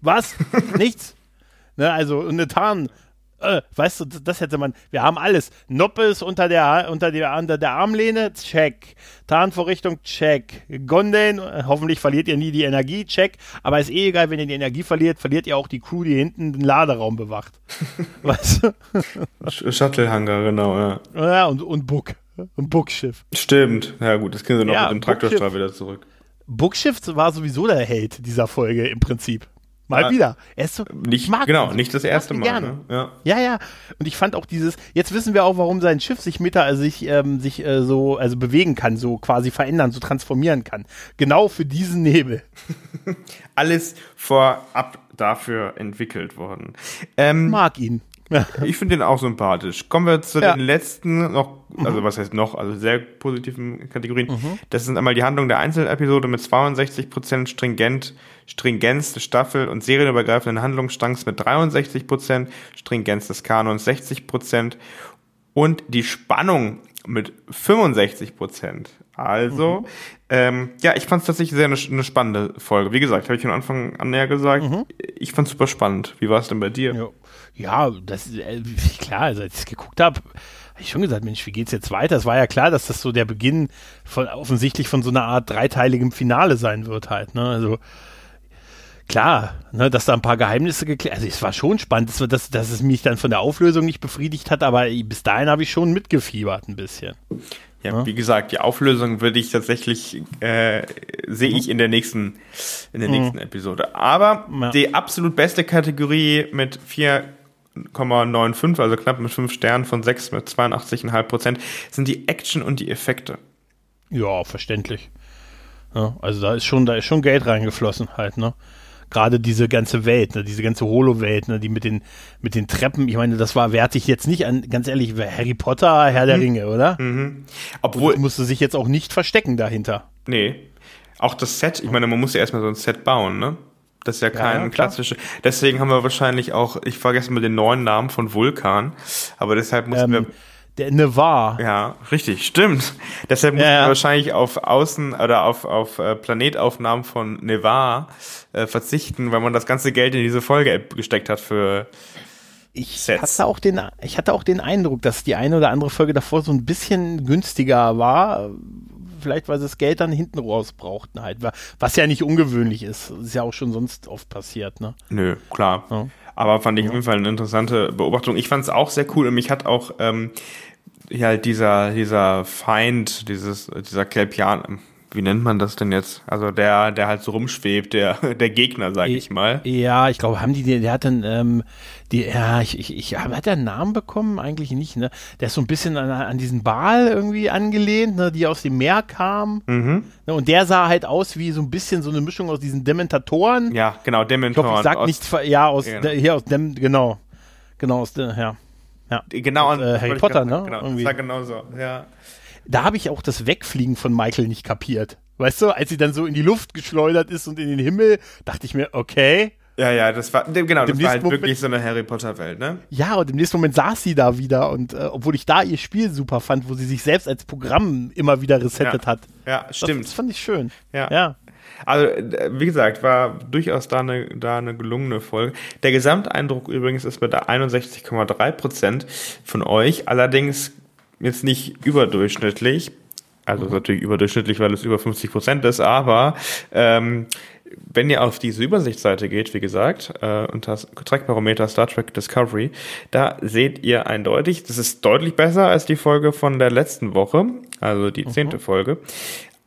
Speaker 1: Was? Nichts. Ne, also eine Tarn. Äh, weißt du, das hätte man, wir haben alles. Noppes unter der, unter der, unter der Armlehne, check. Tarnvorrichtung, check. Gondeln, äh, hoffentlich verliert ihr nie die Energie, check. Aber ist eh egal, wenn ihr die Energie verliert, verliert ihr auch die Crew, die hinten den Laderaum bewacht. weißt
Speaker 2: du? Shuttlehanger, genau, ja.
Speaker 1: Ja, und, und Buck. Und Buckschiff.
Speaker 2: Stimmt. Ja, gut, das können sie noch ja, mit dem Traktorstrahl wieder zurück.
Speaker 1: Buckschiff war sowieso der Held dieser Folge im Prinzip. Mal ja, wieder.
Speaker 2: Er ist so, nicht, mag genau, nicht das erste Mal. Gerne. Ne?
Speaker 1: Ja. ja, ja. Und ich fand auch dieses, jetzt wissen wir auch, warum sein Schiff sich mit, also sich, ähm, sich äh, so, also bewegen kann, so quasi verändern, so transformieren kann. Genau für diesen Nebel.
Speaker 2: Alles vorab dafür entwickelt worden.
Speaker 1: Ähm, mag ihn.
Speaker 2: Ich finde den auch sympathisch. Kommen wir zu ja. den letzten noch, also mhm. was heißt noch, also sehr positiven Kategorien. Mhm. Das sind einmal die Handlung der Einzelepisode mit 62% stringent, Stringenz des Staffel- und serienübergreifenden Handlungsstrangs mit 63%, Stringenz des Kanons 60% und die Spannung mit 65 Prozent. Also, mhm. ähm, ja, ich fand es tatsächlich sehr eine, eine, spannende Folge. Wie gesagt, habe ich von Anfang an näher gesagt, mhm. ich fand es super spannend. Wie war es denn bei dir?
Speaker 1: Ja. Ja, das äh, klar, also als ich es geguckt habe, habe ich schon gesagt, Mensch, wie geht's jetzt weiter? Es war ja klar, dass das so der Beginn von offensichtlich von so einer Art dreiteiligem Finale sein wird halt, ne? Also klar, ne, dass da ein paar Geheimnisse geklärt, also es war schon spannend, dass, dass, dass es mich dann von der Auflösung nicht befriedigt hat, aber bis dahin habe ich schon mitgefiebert ein bisschen.
Speaker 2: Ja, ja, wie gesagt, die Auflösung würde ich tatsächlich äh, sehe ich in der nächsten in der mhm. nächsten Episode. Aber ja. die absolut beste Kategorie mit vier 5,95, also knapp mit 5 Sternen von 6 mit 82,5 Prozent, sind die Action und die Effekte.
Speaker 1: Ja, verständlich. Ja, also da ist schon, da ist schon Geld reingeflossen halt, ne? Gerade diese ganze Welt, ne, diese ganze Holo-Welt, ne, die mit den, mit den Treppen, ich meine, das war wertig jetzt nicht an, ganz ehrlich, Harry Potter, Herr der mhm. Ringe, oder? Mhm. Obwohl. Und musste sich jetzt auch nicht verstecken dahinter.
Speaker 2: Nee. Auch das Set, ich meine, man muss ja erstmal so ein Set bauen, ne? Das ist ja kein ja, klassischer. Deswegen haben wir wahrscheinlich auch, ich vergesse mal den neuen Namen von Vulkan, aber deshalb mussten ähm, wir.
Speaker 1: Der Nevar.
Speaker 2: Ja, richtig, stimmt. Deshalb mussten ja, wir wahrscheinlich auf Außen oder auf, auf äh, Planetaufnahmen von Nevar äh, verzichten, weil man das ganze Geld in diese Folge gesteckt hat für
Speaker 1: ich Sets. hatte auch den, ich hatte auch den Eindruck, dass die eine oder andere Folge davor so ein bisschen günstiger war, vielleicht weil sie das Geld dann hinten raus brauchten halt, was ja nicht ungewöhnlich ist. Das ist ja auch schon sonst oft passiert, ne?
Speaker 2: Nö, klar. Ja. Aber fand ich auf jeden Fall eine interessante Beobachtung. Ich fand es auch sehr cool und mich hat auch ähm, ja, dieser, dieser Feind, dieses, dieser Kelpian, wie nennt man das denn jetzt? Also der, der halt so rumschwebt, der, der Gegner, sag ich mal.
Speaker 1: Ja, ich glaube, haben die, der hat dann, ähm, die, ja, ich, ich, ich hat der einen Namen bekommen? Eigentlich nicht, ne? Der ist so ein bisschen an, an diesen Ball irgendwie angelehnt, ne, die aus dem Meer kam. Mhm. Ne, und der sah halt aus wie so ein bisschen so eine Mischung aus diesen Dementatoren.
Speaker 2: Ja, genau, Dementatoren.
Speaker 1: Ich, glaub, ich sag nichts, ja, aus, genau. hier aus dem, genau. Genau, aus ja.
Speaker 2: Ja. Genau,
Speaker 1: aus, äh, Harry Potter, ne?
Speaker 2: Genau, irgendwie. das war genau so, ja
Speaker 1: da habe ich auch das Wegfliegen von Michael nicht kapiert. Weißt du, als sie dann so in die Luft geschleudert ist und in den Himmel, dachte ich mir, okay.
Speaker 2: Ja, ja, das war, genau, das war halt Moment, wirklich so eine Harry Potter Welt, ne?
Speaker 1: Ja, und im nächsten Moment saß sie da wieder und äh, obwohl ich da ihr Spiel super fand, wo sie sich selbst als Programm immer wieder resettet
Speaker 2: ja.
Speaker 1: hat.
Speaker 2: Ja, stimmt.
Speaker 1: Das, das, fand ich schön.
Speaker 2: Ja. ja. Also, wie gesagt, war durchaus da eine, da eine gelungene Folge. Der Gesamteindruck übrigens ist bei der 61,3 Prozent von euch. Allerdings jetzt nicht überdurchschnittlich. Also mhm. natürlich überdurchschnittlich, weil es über 50 Prozent ist, aber ähm, wenn ihr auf diese Übersichtsseite geht, wie gesagt, äh, unter Trackbarometer Star Trek Discovery, da seht ihr eindeutig, das ist deutlich besser als die Folge von der letzten Woche, also die mhm. zehnte mhm. Folge,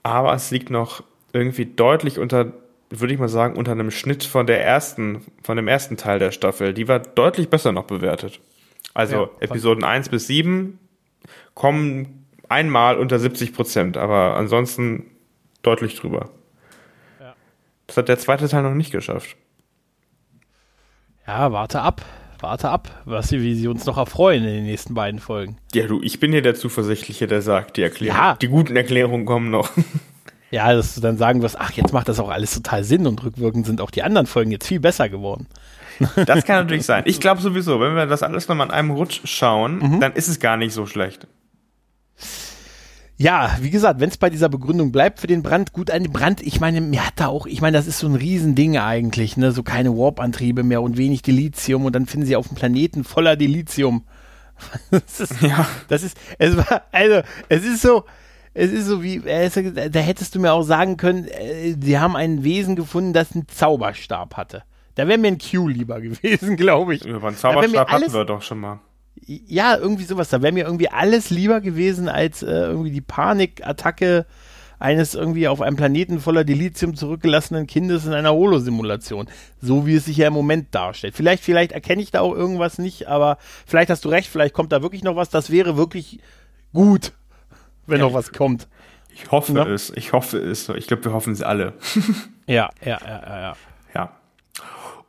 Speaker 2: aber es liegt noch irgendwie deutlich unter, würde ich mal sagen, unter einem Schnitt von der ersten, von dem ersten Teil der Staffel. Die war deutlich besser noch bewertet. Also ja, Episoden 1 bis 7 kommen einmal unter 70 Prozent, aber ansonsten deutlich drüber. Ja. Das hat der zweite Teil noch nicht geschafft.
Speaker 1: Ja, warte ab. Warte ab, was sie, wie sie uns noch erfreuen in den nächsten beiden Folgen.
Speaker 2: Ja, du, ich bin hier der Zuversichtliche, der sagt, die Erklärung, ja. die guten Erklärungen kommen noch.
Speaker 1: Ja, dass du dann sagen wirst, ach, jetzt macht das auch alles total Sinn und rückwirkend sind auch die anderen Folgen jetzt viel besser geworden.
Speaker 2: Das kann natürlich sein. Ich glaube sowieso, wenn wir das alles nochmal an einem Rutsch schauen, mhm. dann ist es gar nicht so schlecht.
Speaker 1: Ja, wie gesagt, wenn es bei dieser Begründung bleibt für den Brand, gut, ein Brand, ich meine, mir hat da auch, ich meine, das ist so ein Riesending eigentlich, ne, so keine Warp-Antriebe mehr und wenig Dilithium und dann finden sie auf dem Planeten voller Dilithium. Das ist, ja. das ist, es war, also, es ist so, es ist so wie, da hättest du mir auch sagen können, äh, sie haben ein Wesen gefunden, das einen Zauberstab hatte. Da wäre mir ein Q lieber gewesen, glaube ich.
Speaker 2: Über einen Zauberstab hatten wir doch schon mal.
Speaker 1: Ja, irgendwie sowas. Da wäre mir irgendwie alles lieber gewesen als äh, irgendwie die Panikattacke eines irgendwie auf einem Planeten voller Dilithium zurückgelassenen Kindes in einer Holosimulation. So wie es sich ja im Moment darstellt. Vielleicht, vielleicht erkenne ich da auch irgendwas nicht, aber vielleicht hast du recht, vielleicht kommt da wirklich noch was. Das wäre wirklich gut, wenn ja, noch was kommt.
Speaker 2: Ich hoffe ja? es, ich hoffe es. Ich glaube, wir hoffen es alle.
Speaker 1: ja, ja, ja. Ja.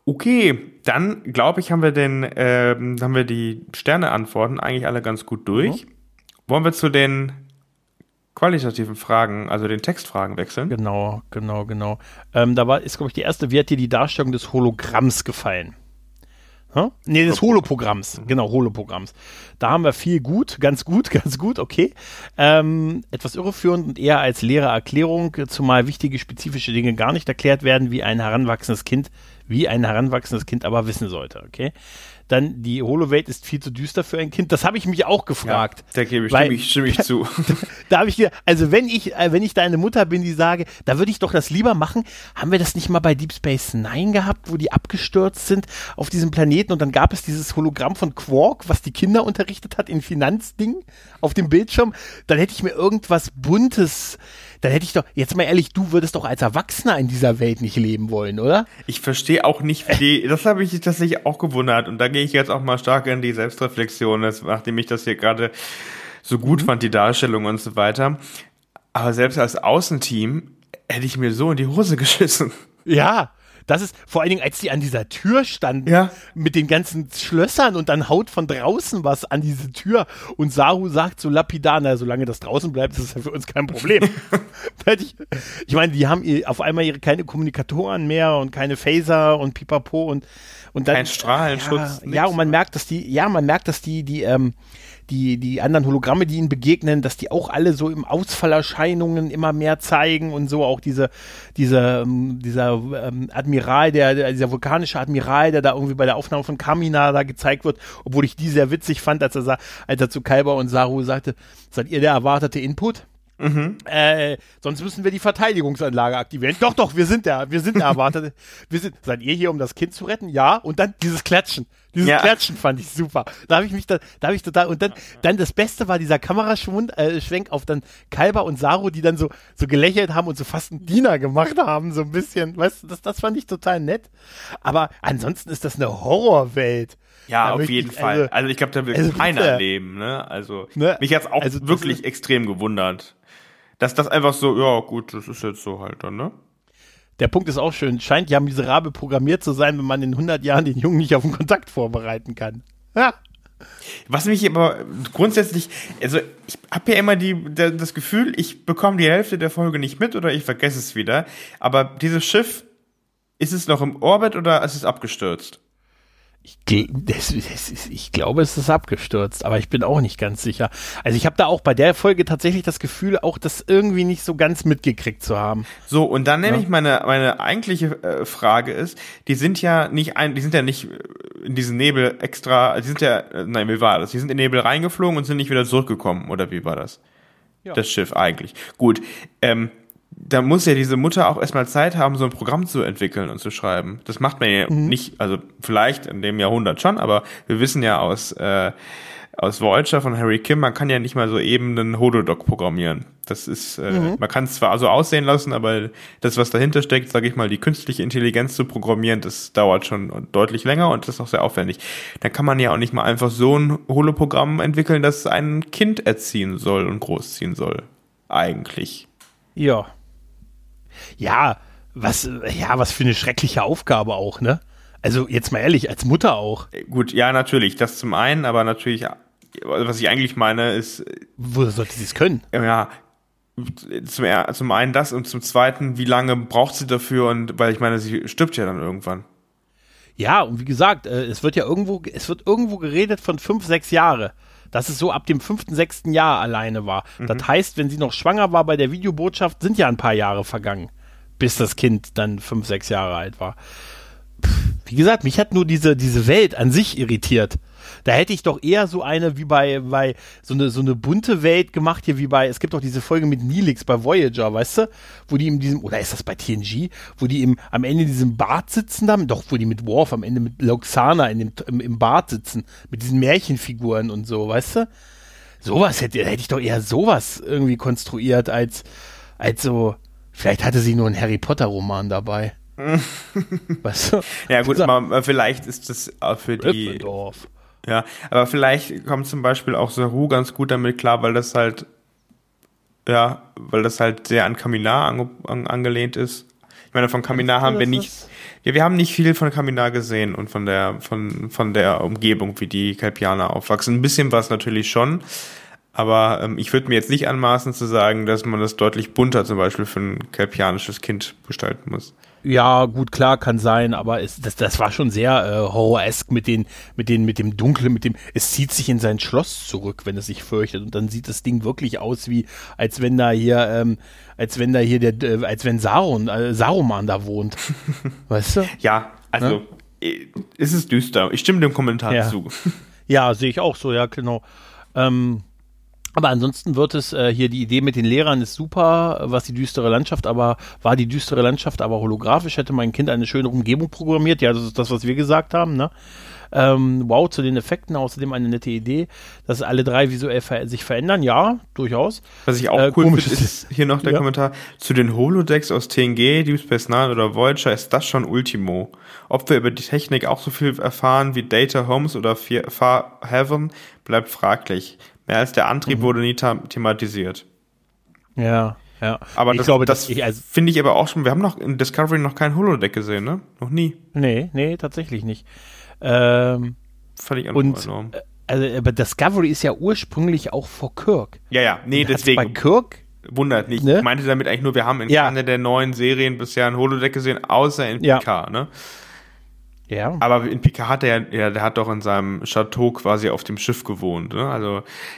Speaker 2: Okay, dann glaube ich, haben wir den, ähm, haben wir die Sterneantworten eigentlich alle ganz gut durch. Mhm. Wollen wir zu den qualitativen Fragen, also den Textfragen wechseln?
Speaker 1: Genau, genau, genau. Ähm, da war, ist, glaube ich, die erste, wie hat dir die Darstellung des Hologramms gefallen? Huh? Nee, des Holoprogramms. Mhm. Genau, Holoprogramms. Da haben wir viel gut, ganz gut, ganz gut, okay. Ähm, etwas irreführend und eher als leere Erklärung, zumal wichtige spezifische Dinge gar nicht erklärt werden, wie ein heranwachsendes Kind, wie ein heranwachsendes Kind aber wissen sollte, okay dann die Holo-Welt ist viel zu düster für ein Kind. Das habe ich mich auch gefragt. Ja,
Speaker 2: da gebe ich, weil, stimme ich, stimme ich zu.
Speaker 1: Da, da habe ich dir, also wenn ich, äh, wenn ich deine Mutter bin, die sage, da würde ich doch das lieber machen. Haben wir das nicht mal bei Deep Space Nine gehabt, wo die abgestürzt sind auf diesem Planeten und dann gab es dieses Hologramm von Quark, was die Kinder unterrichtet hat in Finanzding auf dem Bildschirm. Dann hätte ich mir irgendwas Buntes dann hätte ich doch, jetzt mal ehrlich, du würdest doch als Erwachsener in dieser Welt nicht leben wollen, oder?
Speaker 2: Ich verstehe auch nicht, wie die, das habe ich tatsächlich auch gewundert und da gehe ich jetzt auch mal stark in die Selbstreflexion, nachdem ich das hier gerade so gut mhm. fand, die Darstellung und so weiter. Aber selbst als Außenteam hätte ich mir so in die Hose geschissen.
Speaker 1: Ja, das ist vor allen Dingen, als die an dieser Tür standen ja. mit den ganzen Schlössern und dann haut von draußen was an diese Tür und Saru sagt so lapidar, na, solange das draußen bleibt, ist das ja für uns kein Problem. ich, ich meine, die haben auf einmal ihre keine Kommunikatoren mehr und keine Phaser und Pipapo und und dann
Speaker 2: kein Strahlenschutz.
Speaker 1: Ja, ja, und man merkt, dass die, ja, man merkt, dass die, die, ähm, die, die anderen Hologramme, die ihnen begegnen, dass die auch alle so im Ausfallerscheinungen immer mehr zeigen und so auch diese, diese, ähm, dieser ähm, Admiral, der, dieser vulkanische Admiral, der da irgendwie bei der Aufnahme von Kamina da gezeigt wird, obwohl ich die sehr witzig fand, als er, als er zu Kalber und Saru sagte, seid ihr der erwartete Input? Mhm. Äh, sonst müssen wir die Verteidigungsanlage aktivieren. Doch, doch, wir sind da, wir sind da erwartet. wir sind, seid ihr hier, um das Kind zu retten? Ja. Und dann dieses Klatschen. Dieses ja. Klatschen fand ich super. Da habe ich mich da, da habe ich total, und dann, dann das Beste war dieser Kameraschwenk äh, Schwenk auf dann Kalber und Saru, die dann so, so gelächelt haben und so fast einen Diener gemacht haben, so ein bisschen. Weißt du, das, das fand ich total nett. Aber ansonsten ist das eine Horrorwelt.
Speaker 2: Ja, da auf jeden ich, Fall. Also, also, ich glaube, da will also keiner leben, ne? Also, ne? mich hat's auch also, wirklich extrem gewundert dass das einfach so, ja gut, das ist jetzt so halt dann, ne?
Speaker 1: Der Punkt ist auch schön, scheint ja miserabel programmiert zu sein, wenn man in 100 Jahren den Jungen nicht auf den Kontakt vorbereiten kann. Ja.
Speaker 2: Was mich aber grundsätzlich, also ich habe ja immer die, das Gefühl, ich bekomme die Hälfte der Folge nicht mit oder ich vergesse es wieder. Aber dieses Schiff, ist es noch im Orbit oder ist es abgestürzt?
Speaker 1: Ich, das, das ist, ich glaube, es ist abgestürzt, aber ich bin auch nicht ganz sicher. Also ich habe da auch bei der Folge tatsächlich das Gefühl, auch das irgendwie nicht so ganz mitgekriegt zu haben.
Speaker 2: So, und dann nämlich ja. meine, meine eigentliche äh, Frage ist, die sind ja nicht ein, die sind ja nicht äh, in diesen Nebel extra, die sind ja, äh, nein, wie war das? Die sind in den Nebel reingeflogen und sind nicht wieder zurückgekommen, oder wie war das? Ja. Das Schiff eigentlich. Gut. Ähm, da muss ja diese Mutter auch erstmal Zeit haben, so ein Programm zu entwickeln und zu schreiben. Das macht man ja mhm. nicht, also vielleicht in dem Jahrhundert schon, aber wir wissen ja aus, äh, aus Voyager von Harry Kim, man kann ja nicht mal so eben einen Holodoc programmieren. Das ist, äh, mhm. man kann es zwar so aussehen lassen, aber das, was dahinter steckt, sage ich mal, die künstliche Intelligenz zu programmieren, das dauert schon deutlich länger und das ist auch sehr aufwendig. Dann kann man ja auch nicht mal einfach so ein Holoprogramm entwickeln, das ein Kind erziehen soll und großziehen soll. Eigentlich.
Speaker 1: Ja, ja, was, ja, was für eine schreckliche Aufgabe auch, ne? Also jetzt mal ehrlich, als Mutter auch.
Speaker 2: Gut, ja, natürlich, das zum einen, aber natürlich, was ich eigentlich meine, ist.
Speaker 1: Wo sollte sie es können?
Speaker 2: Ja, zum, zum einen das und zum zweiten, wie lange braucht sie dafür und weil ich meine, sie stirbt ja dann irgendwann.
Speaker 1: Ja, und wie gesagt, äh, es wird ja irgendwo, es wird irgendwo geredet von fünf, sechs Jahre dass es so ab dem fünften, sechsten Jahr alleine war.
Speaker 2: Mhm.
Speaker 1: Das heißt, wenn sie noch schwanger war bei der Videobotschaft, sind ja ein paar Jahre vergangen, bis das Kind dann fünf, sechs Jahre alt war. Pff, wie gesagt, mich hat nur diese, diese Welt an sich irritiert. Da hätte ich doch eher so eine wie bei, bei so eine, so eine bunte Welt gemacht hier wie bei, es gibt doch diese Folge mit Neelix bei Voyager, weißt du? Wo die in diesem, oder ist das bei TNG? Wo die im, am Ende in diesem Bad sitzen dann, doch, wo die mit Worf am Ende mit Loxana in dem, im, im Bad sitzen, mit diesen Märchenfiguren und so, weißt du? Sowas hätte, hätte ich doch eher sowas irgendwie konstruiert als, als so, vielleicht hatte sie nur einen Harry Potter Roman dabei. weißt du?
Speaker 2: Ja gut, aber vielleicht ist das für die
Speaker 1: Gryffindorf.
Speaker 2: Ja, aber vielleicht kommt zum Beispiel auch Saru ganz gut damit klar, weil das halt, ja, weil das halt sehr an Kaminar ange, an, angelehnt ist. Ich meine, von Kaminar haben wir nicht, ja, wir haben nicht viel von Kaminar gesehen und von der, von, von der Umgebung, wie die Kelpianer aufwachsen. Ein bisschen was natürlich schon, aber ähm, ich würde mir jetzt nicht anmaßen zu sagen, dass man das deutlich bunter zum Beispiel für ein kelpianisches Kind gestalten muss.
Speaker 1: Ja, gut, klar, kann sein, aber es, das, das war schon sehr äh, horroresk mit den, mit den, mit dem Dunklen, mit dem, es zieht sich in sein Schloss zurück, wenn es sich fürchtet. Und dann sieht das Ding wirklich aus wie, als wenn da hier, ähm, als wenn da hier der, äh, als wenn Saron, äh, Saruman da wohnt. weißt du?
Speaker 2: Ja, also, äh, es ist düster. Ich stimme dem Kommentar
Speaker 1: Ja.
Speaker 2: zu.
Speaker 1: Ja, sehe ich auch so, ja, genau. Ähm, aber ansonsten wird es äh, hier die Idee mit den Lehrern ist super, was die düstere Landschaft, aber war die düstere Landschaft aber holographisch, hätte mein Kind eine schöne Umgebung programmiert. Ja, das ist das, was wir gesagt haben, ne? Ähm, wow, zu den Effekten außerdem eine nette Idee, dass alle drei visuell ver sich verändern. Ja, durchaus.
Speaker 2: Was ich auch
Speaker 1: Äh,
Speaker 2: cool finde,
Speaker 1: ist-
Speaker 2: hier noch der
Speaker 1: Ja.
Speaker 2: Kommentar. Zu den Holodecks aus TNG, Deep Space Nine oder Voyager ist das schon Ultimo. Ob wir über die Technik auch so viel erfahren wie Data Homes oder Far Heaven, bleibt fraglich. Mehr als der Antrieb
Speaker 1: Mhm.
Speaker 2: wurde nie thematisiert.
Speaker 1: Ja, ja.
Speaker 2: Aber
Speaker 1: ich
Speaker 2: das,
Speaker 1: glaube,
Speaker 2: das
Speaker 1: ich, also,
Speaker 2: finde ich aber auch schon, wir haben noch in Discovery noch kein Holodeck gesehen, ne? Noch nie.
Speaker 1: nee, nee, tatsächlich nicht. Ähm,
Speaker 2: auch
Speaker 1: und,
Speaker 2: enorm.
Speaker 1: also, aber Discovery ist ja ursprünglich auch vor Kirk.
Speaker 2: Ja, ja, nee,
Speaker 1: Hat's Bei
Speaker 2: deswegen
Speaker 1: Kirk
Speaker 2: wundert nicht.
Speaker 1: Ne?
Speaker 2: Ich meinte damit eigentlich nur, wir haben in
Speaker 1: Ja.
Speaker 2: keiner der neuen Serien bisher ein Holodeck gesehen, außer in
Speaker 1: Ja.
Speaker 2: Picard, ne?
Speaker 1: Ja.
Speaker 2: Aber in Picard hat er ja, der hat doch in seinem Chateau quasi auf dem Schiff gewohnt, ne? Also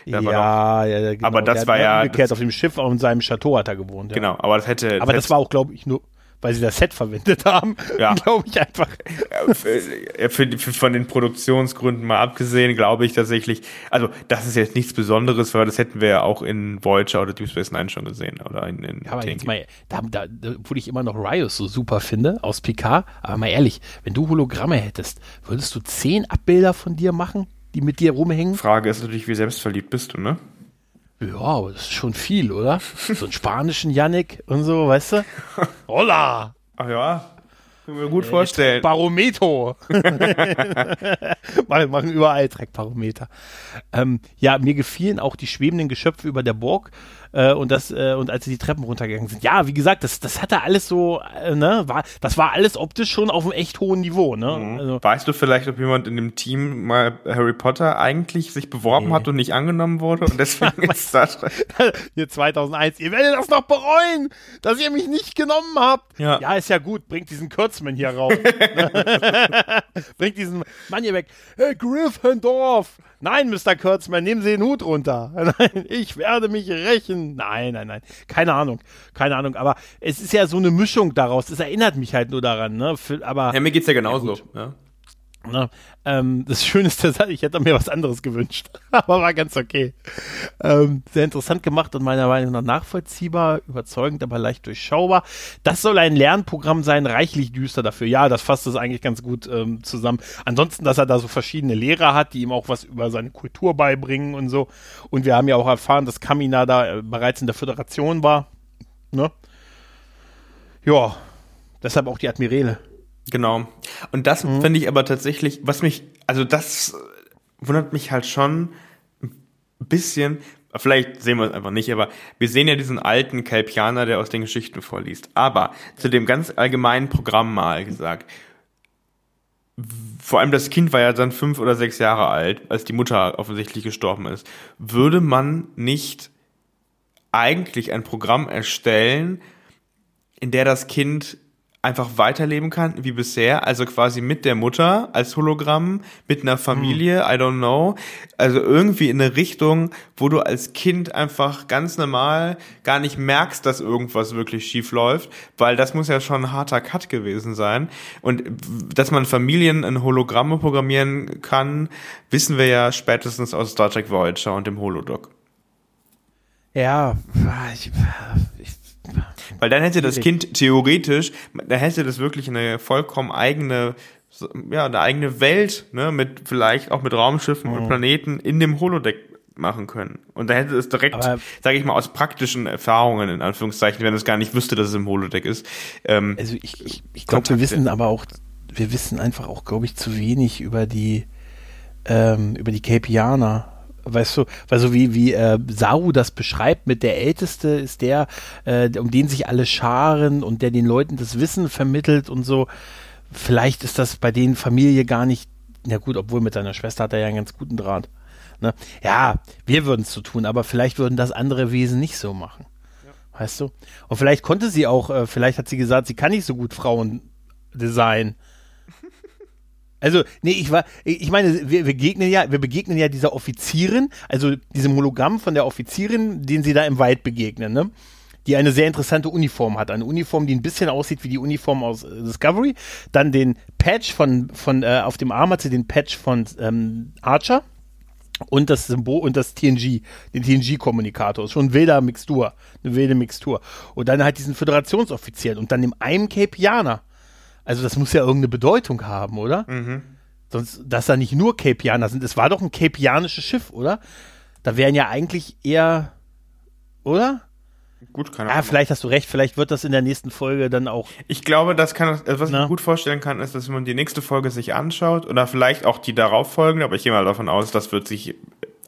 Speaker 2: war doch,
Speaker 1: ja, ja, ja, genau.
Speaker 2: Aber das
Speaker 1: Der
Speaker 2: war ja-
Speaker 1: Umgekehrt
Speaker 2: das-
Speaker 1: auf dem Schiff, auf seinem Chateau hat er gewohnt. Ja.
Speaker 2: genau, aber das hätte
Speaker 1: Aber das war auch, glaube ich, nur, weil sie das Set verwendet haben.
Speaker 2: Ja.
Speaker 1: glaube ich einfach.
Speaker 2: für, äh, für, für, von den Produktionsgründen mal abgesehen, glaube ich tatsächlich, also das ist jetzt nichts Besonderes, weil das hätten wir ja auch in Voyager oder Deep Space Nine schon gesehen oder in, in
Speaker 1: Ja, aber jetzt mal, da, da, obwohl ich immer noch Rios so super finde aus Picard, aber mal ehrlich, wenn du Hologramme hättest, würdest du zehn Abbilder von dir machen, die mit dir rumhängen?
Speaker 2: Frage ist natürlich, wie selbstverliebt bist du, ne?
Speaker 1: Ja, aber das ist schon viel, oder? So einen spanischen Yannick und so, weißt du? Hola!
Speaker 2: Ach ja, können wir gut vorstellen.
Speaker 1: Barometer. machen, machen überall Dreckbarometer. Ähm, ja, mir gefielen auch die schwebenden Geschöpfe über der Burg äh, und das äh, und als sie die Treppen runtergegangen sind. Ja, wie gesagt, das, das hatte alles so, äh, ne, war, das war alles optisch schon auf einem echt hohen Niveau, ne?
Speaker 2: Mhm.
Speaker 1: Also,
Speaker 2: Weißt du vielleicht, ob jemand in dem Team mal Harry Potter eigentlich sich beworben
Speaker 1: Nee.
Speaker 2: hat und nicht angenommen wurde und deswegen ist Star Trek
Speaker 1: hier 2001, ihr werdet das noch bereuen, dass ihr mich nicht genommen habt.
Speaker 2: Ja.
Speaker 1: ja ist ja gut, bringt diesen Kürzmann hier raus. bringt diesen Mann hier weg. Hey, Gryffindorf. Nein, Mr. Kurtzman, nehmen Sie den Hut runter. Nein, ich werde mich rächen. Nein, nein, nein. Keine Ahnung. Keine Ahnung. Aber es ist ja so eine Mischung daraus. Es erinnert mich halt nur daran, ne? Aber
Speaker 2: Ja, mir geht's ja genauso. Ja,
Speaker 1: Ne? Ähm, das Schöne ist, dass ich hätte mir was anderes gewünscht, aber war ganz okay. Ähm, sehr interessant gemacht und meiner Meinung nach nachvollziehbar, überzeugend, aber leicht durchschaubar. Das soll ein Lernprogramm sein, reichlich düster dafür. Ja, das fasst es eigentlich ganz gut ähm, zusammen. Ansonsten, dass er da so verschiedene Lehrer hat, die ihm auch was über seine Kultur beibringen und so. Und wir haben ja auch erfahren, dass Kamina da äh, bereits in der Föderation war. Ne? Ja, deshalb auch die Admirale.
Speaker 2: Genau. Und das
Speaker 1: Mhm.
Speaker 2: finde ich aber tatsächlich, was mich, also das wundert mich halt schon ein bisschen, vielleicht sehen wir es einfach nicht, aber wir sehen ja diesen alten Kelpianer, der aus den Geschichten vorliest. Aber zu dem ganz allgemeinen Programm mal gesagt, vor allem das Kind war ja dann fünf oder sechs Jahre alt, als die Mutter offensichtlich gestorben ist. Würde man nicht eigentlich ein Programm erstellen, in der das Kind einfach weiterleben kann wie bisher, also quasi mit der Mutter als Hologramm, mit einer Familie, I don't know, also irgendwie in eine Richtung, wo du als Kind einfach ganz normal gar nicht merkst, dass irgendwas wirklich schief läuft, weil das muss ja schon ein harter Cut gewesen sein. Und dass man Familien in Hologramme programmieren kann, wissen wir ja spätestens aus Star Trek Voyager und dem Holodoc.
Speaker 1: Ja, ich,
Speaker 2: ich weil dann hätte das Kind theoretisch, da hätte das wirklich eine vollkommen eigene, ja, eine eigene Welt, ne, mit vielleicht auch mit Raumschiffen mhm. und Planeten in dem Holodeck machen können. Und da hätte es direkt, sage ich mal, aus praktischen Erfahrungen, in Anführungszeichen, wenn es gar nicht wüsste, dass es im Holodeck ist.
Speaker 1: Ähm, also ich, ich, ich glaube, wir wissen aber auch, wir wissen einfach auch, glaube ich, zu wenig über die, ähm, über die Capianer weißt du, weil so wie, wie äh, Saru das beschreibt, mit der Älteste ist der, äh, um den sich alle scharen und der den Leuten das Wissen vermittelt und so. Vielleicht ist das bei denen Familie gar nicht, na gut, obwohl mit seiner Schwester hat er ja einen ganz guten Draht. Ne? Ja, wir würden es so tun, aber vielleicht würden das andere Wesen nicht so machen. Ja. Weißt du? Und vielleicht konnte sie auch, äh, vielleicht hat sie gesagt, sie kann nicht so gut Frauen designen. Also, nee, ich war, ich meine, wir, wir begegnen ja, wir begegnen ja dieser Offizierin, also diesem Hologramm von der Offizierin, den sie da im Wald begegnen, ne? Die eine sehr interessante Uniform hat. Eine Uniform, die ein bisschen aussieht wie die Uniform aus äh, Discovery. Dann den Patch von, von äh, auf dem Arm hat sie den Patch von ähm, Archer und das Symbol und das TNG, den TNG-Kommunikator. Schon wilder Mixtur, eine wilde Mixtur. Und dann halt diesen Föderationsoffizier und dann dem einem Capianer also das muss ja irgendeine Bedeutung haben, oder? Mhm. Sonst, dass da nicht nur Capianer sind. Es war doch ein capianisches Schiff, oder? Da wären ja eigentlich eher, oder?
Speaker 2: Gut, keine
Speaker 1: Ahnung. Ah, vielleicht hast du recht, vielleicht wird das in der nächsten Folge dann auch.
Speaker 2: Ich glaube, das kann, also was Na? ich mir gut vorstellen kann, ist, dass man die nächste Folge sich anschaut oder vielleicht auch die darauf folgende, aber ich gehe mal davon aus, das wird sich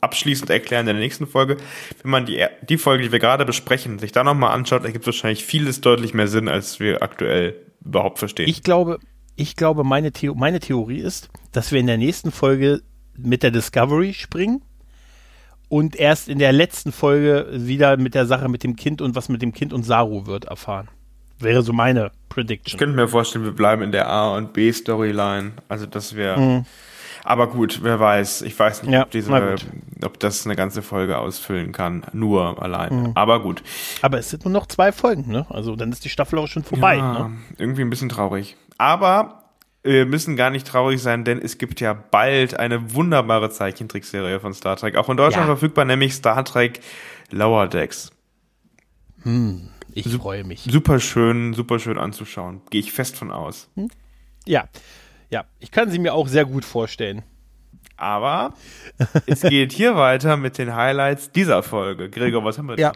Speaker 2: abschließend erklären in der nächsten Folge. Wenn man die, die Folge, die wir gerade besprechen, sich da nochmal anschaut, ergibt wahrscheinlich vieles deutlich mehr Sinn, als wir aktuell überhaupt verstehen.
Speaker 1: Ich glaube, ich glaube, meine, The meine Theorie ist, dass wir in der nächsten Folge mit der Discovery springen und erst in der letzten Folge wieder mit der Sache mit dem Kind und was mit dem Kind und Saru wird erfahren. Wäre so meine Prediction.
Speaker 2: Ich könnte mir vorstellen, wir bleiben in der A- und B-Storyline. Also, dass wir mhm. Aber gut, wer weiß. Ich weiß nicht, ja, ob, diese, ob das eine ganze Folge ausfüllen kann. Nur allein. Mhm. Aber gut.
Speaker 1: Aber es sind nur noch zwei Folgen, ne? Also dann ist die Staffel auch schon vorbei. Ja,
Speaker 2: ne? Irgendwie ein bisschen traurig. Aber wir müssen gar nicht traurig sein, denn es gibt ja bald eine wunderbare Zeichentrickserie von Star Trek. Auch in Deutschland ja. verfügbar, nämlich Star Trek Lower Decks.
Speaker 1: Hm, ich freue mich.
Speaker 2: Super schön, super schön anzuschauen. Gehe ich fest von aus. Hm?
Speaker 1: Ja. Ja, ich kann sie mir auch sehr gut vorstellen.
Speaker 2: Aber es geht hier weiter mit den Highlights dieser Folge. Gregor, was haben wir
Speaker 1: denn? Ja,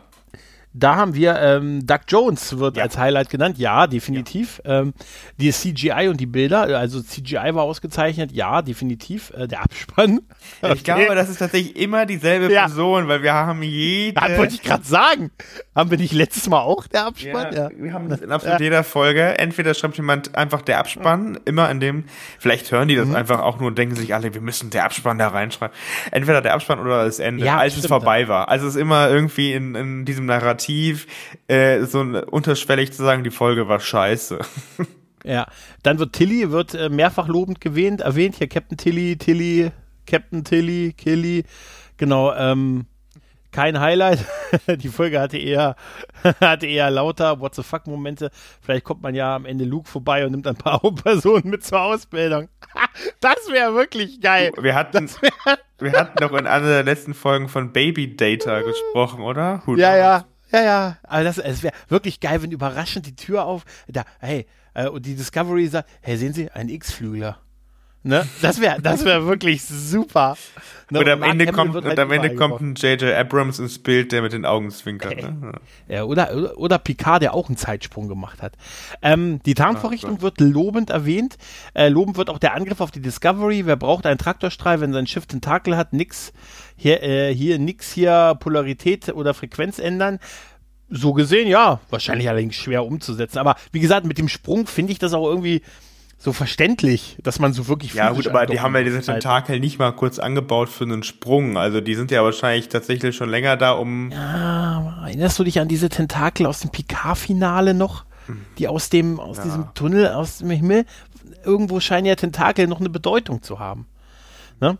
Speaker 1: da haben wir ähm, Doug Jones wird ja. als Highlight genannt. Ja, definitiv. Ja. Ähm, die CGI und die Bilder, also CGI war ausgezeichnet. Ja, definitiv. Äh, der Abspann.
Speaker 2: Okay. Ich glaube, das ist tatsächlich immer dieselbe ja. Person, weil wir haben jede.
Speaker 1: Das wollte ich gerade sagen. Haben wir nicht letztes Mal auch der Abspann?
Speaker 2: Ja, wir haben das in absolut jeder Folge. Entweder schreibt jemand einfach der Abspann, immer in dem. Vielleicht hören die das mhm. einfach auch nur und denken sich alle, wir müssen der Abspann da reinschreiben. Entweder der Abspann oder das Ende, als es vorbei war. Also es ist immer irgendwie in, in diesem Narrativ Narrativ äh, so unterschwellig zu sagen, die Folge war scheiße.
Speaker 1: Ja, dann wird Tilly wird äh, mehrfach lobend gewähnt, erwähnt hier Captain Tilly, Tilly, Captain Tilly, Killy, genau. Ähm, kein Highlight. Die Folge hatte eher, hatte eher lauter What the fuck Momente. Vielleicht kommt man ja am Ende Luke vorbei und nimmt ein paar Personen mit zur Ausbildung. Das wäre wirklich geil.
Speaker 2: Wir hatten, wir hatten noch in einer der letzten Folgen von Baby Data gesprochen, oder?
Speaker 1: Who ja, ja. Ja, ja, aber das, es wäre wirklich geil, wenn überraschend die Tür auf, da, hey, äh, und die Discovery sagt, hey, sehen Sie, ein X-Flügler. Ne? Das wäre das wär wirklich super.
Speaker 2: Ne? Und, am Ende, kommt, und halt am Ende kommt ein J.J. Abrams ins Bild, der mit den Augen zwinkert. Okay. Ne?
Speaker 1: Ja, oder, oder, oder Picard, der auch einen Zeitsprung gemacht hat. Ähm, die Tarnvorrichtung oh, wird lobend erwähnt. Äh, lobend wird auch der Angriff auf die Discovery. Wer braucht einen Traktorstrahl, wenn sein Schiff Tentakel hat? Nix. Hier, äh, hier nix hier Polarität oder Frequenz ändern. So gesehen, ja. Wahrscheinlich allerdings schwer umzusetzen. Aber wie gesagt, mit dem Sprung finde ich das auch irgendwie so verständlich, dass man so wirklich
Speaker 2: Ja, gut, aber die haben ja diese Tentakel nicht mal kurz angebaut für einen Sprung. Also die sind ja wahrscheinlich tatsächlich schon länger da, um.
Speaker 1: Ja, erinnerst du dich an diese Tentakel aus dem Picard-Finale noch? die aus dem, aus ja. diesem Tunnel, aus dem Himmel, irgendwo scheinen ja Tentakel noch eine Bedeutung zu haben. Ne?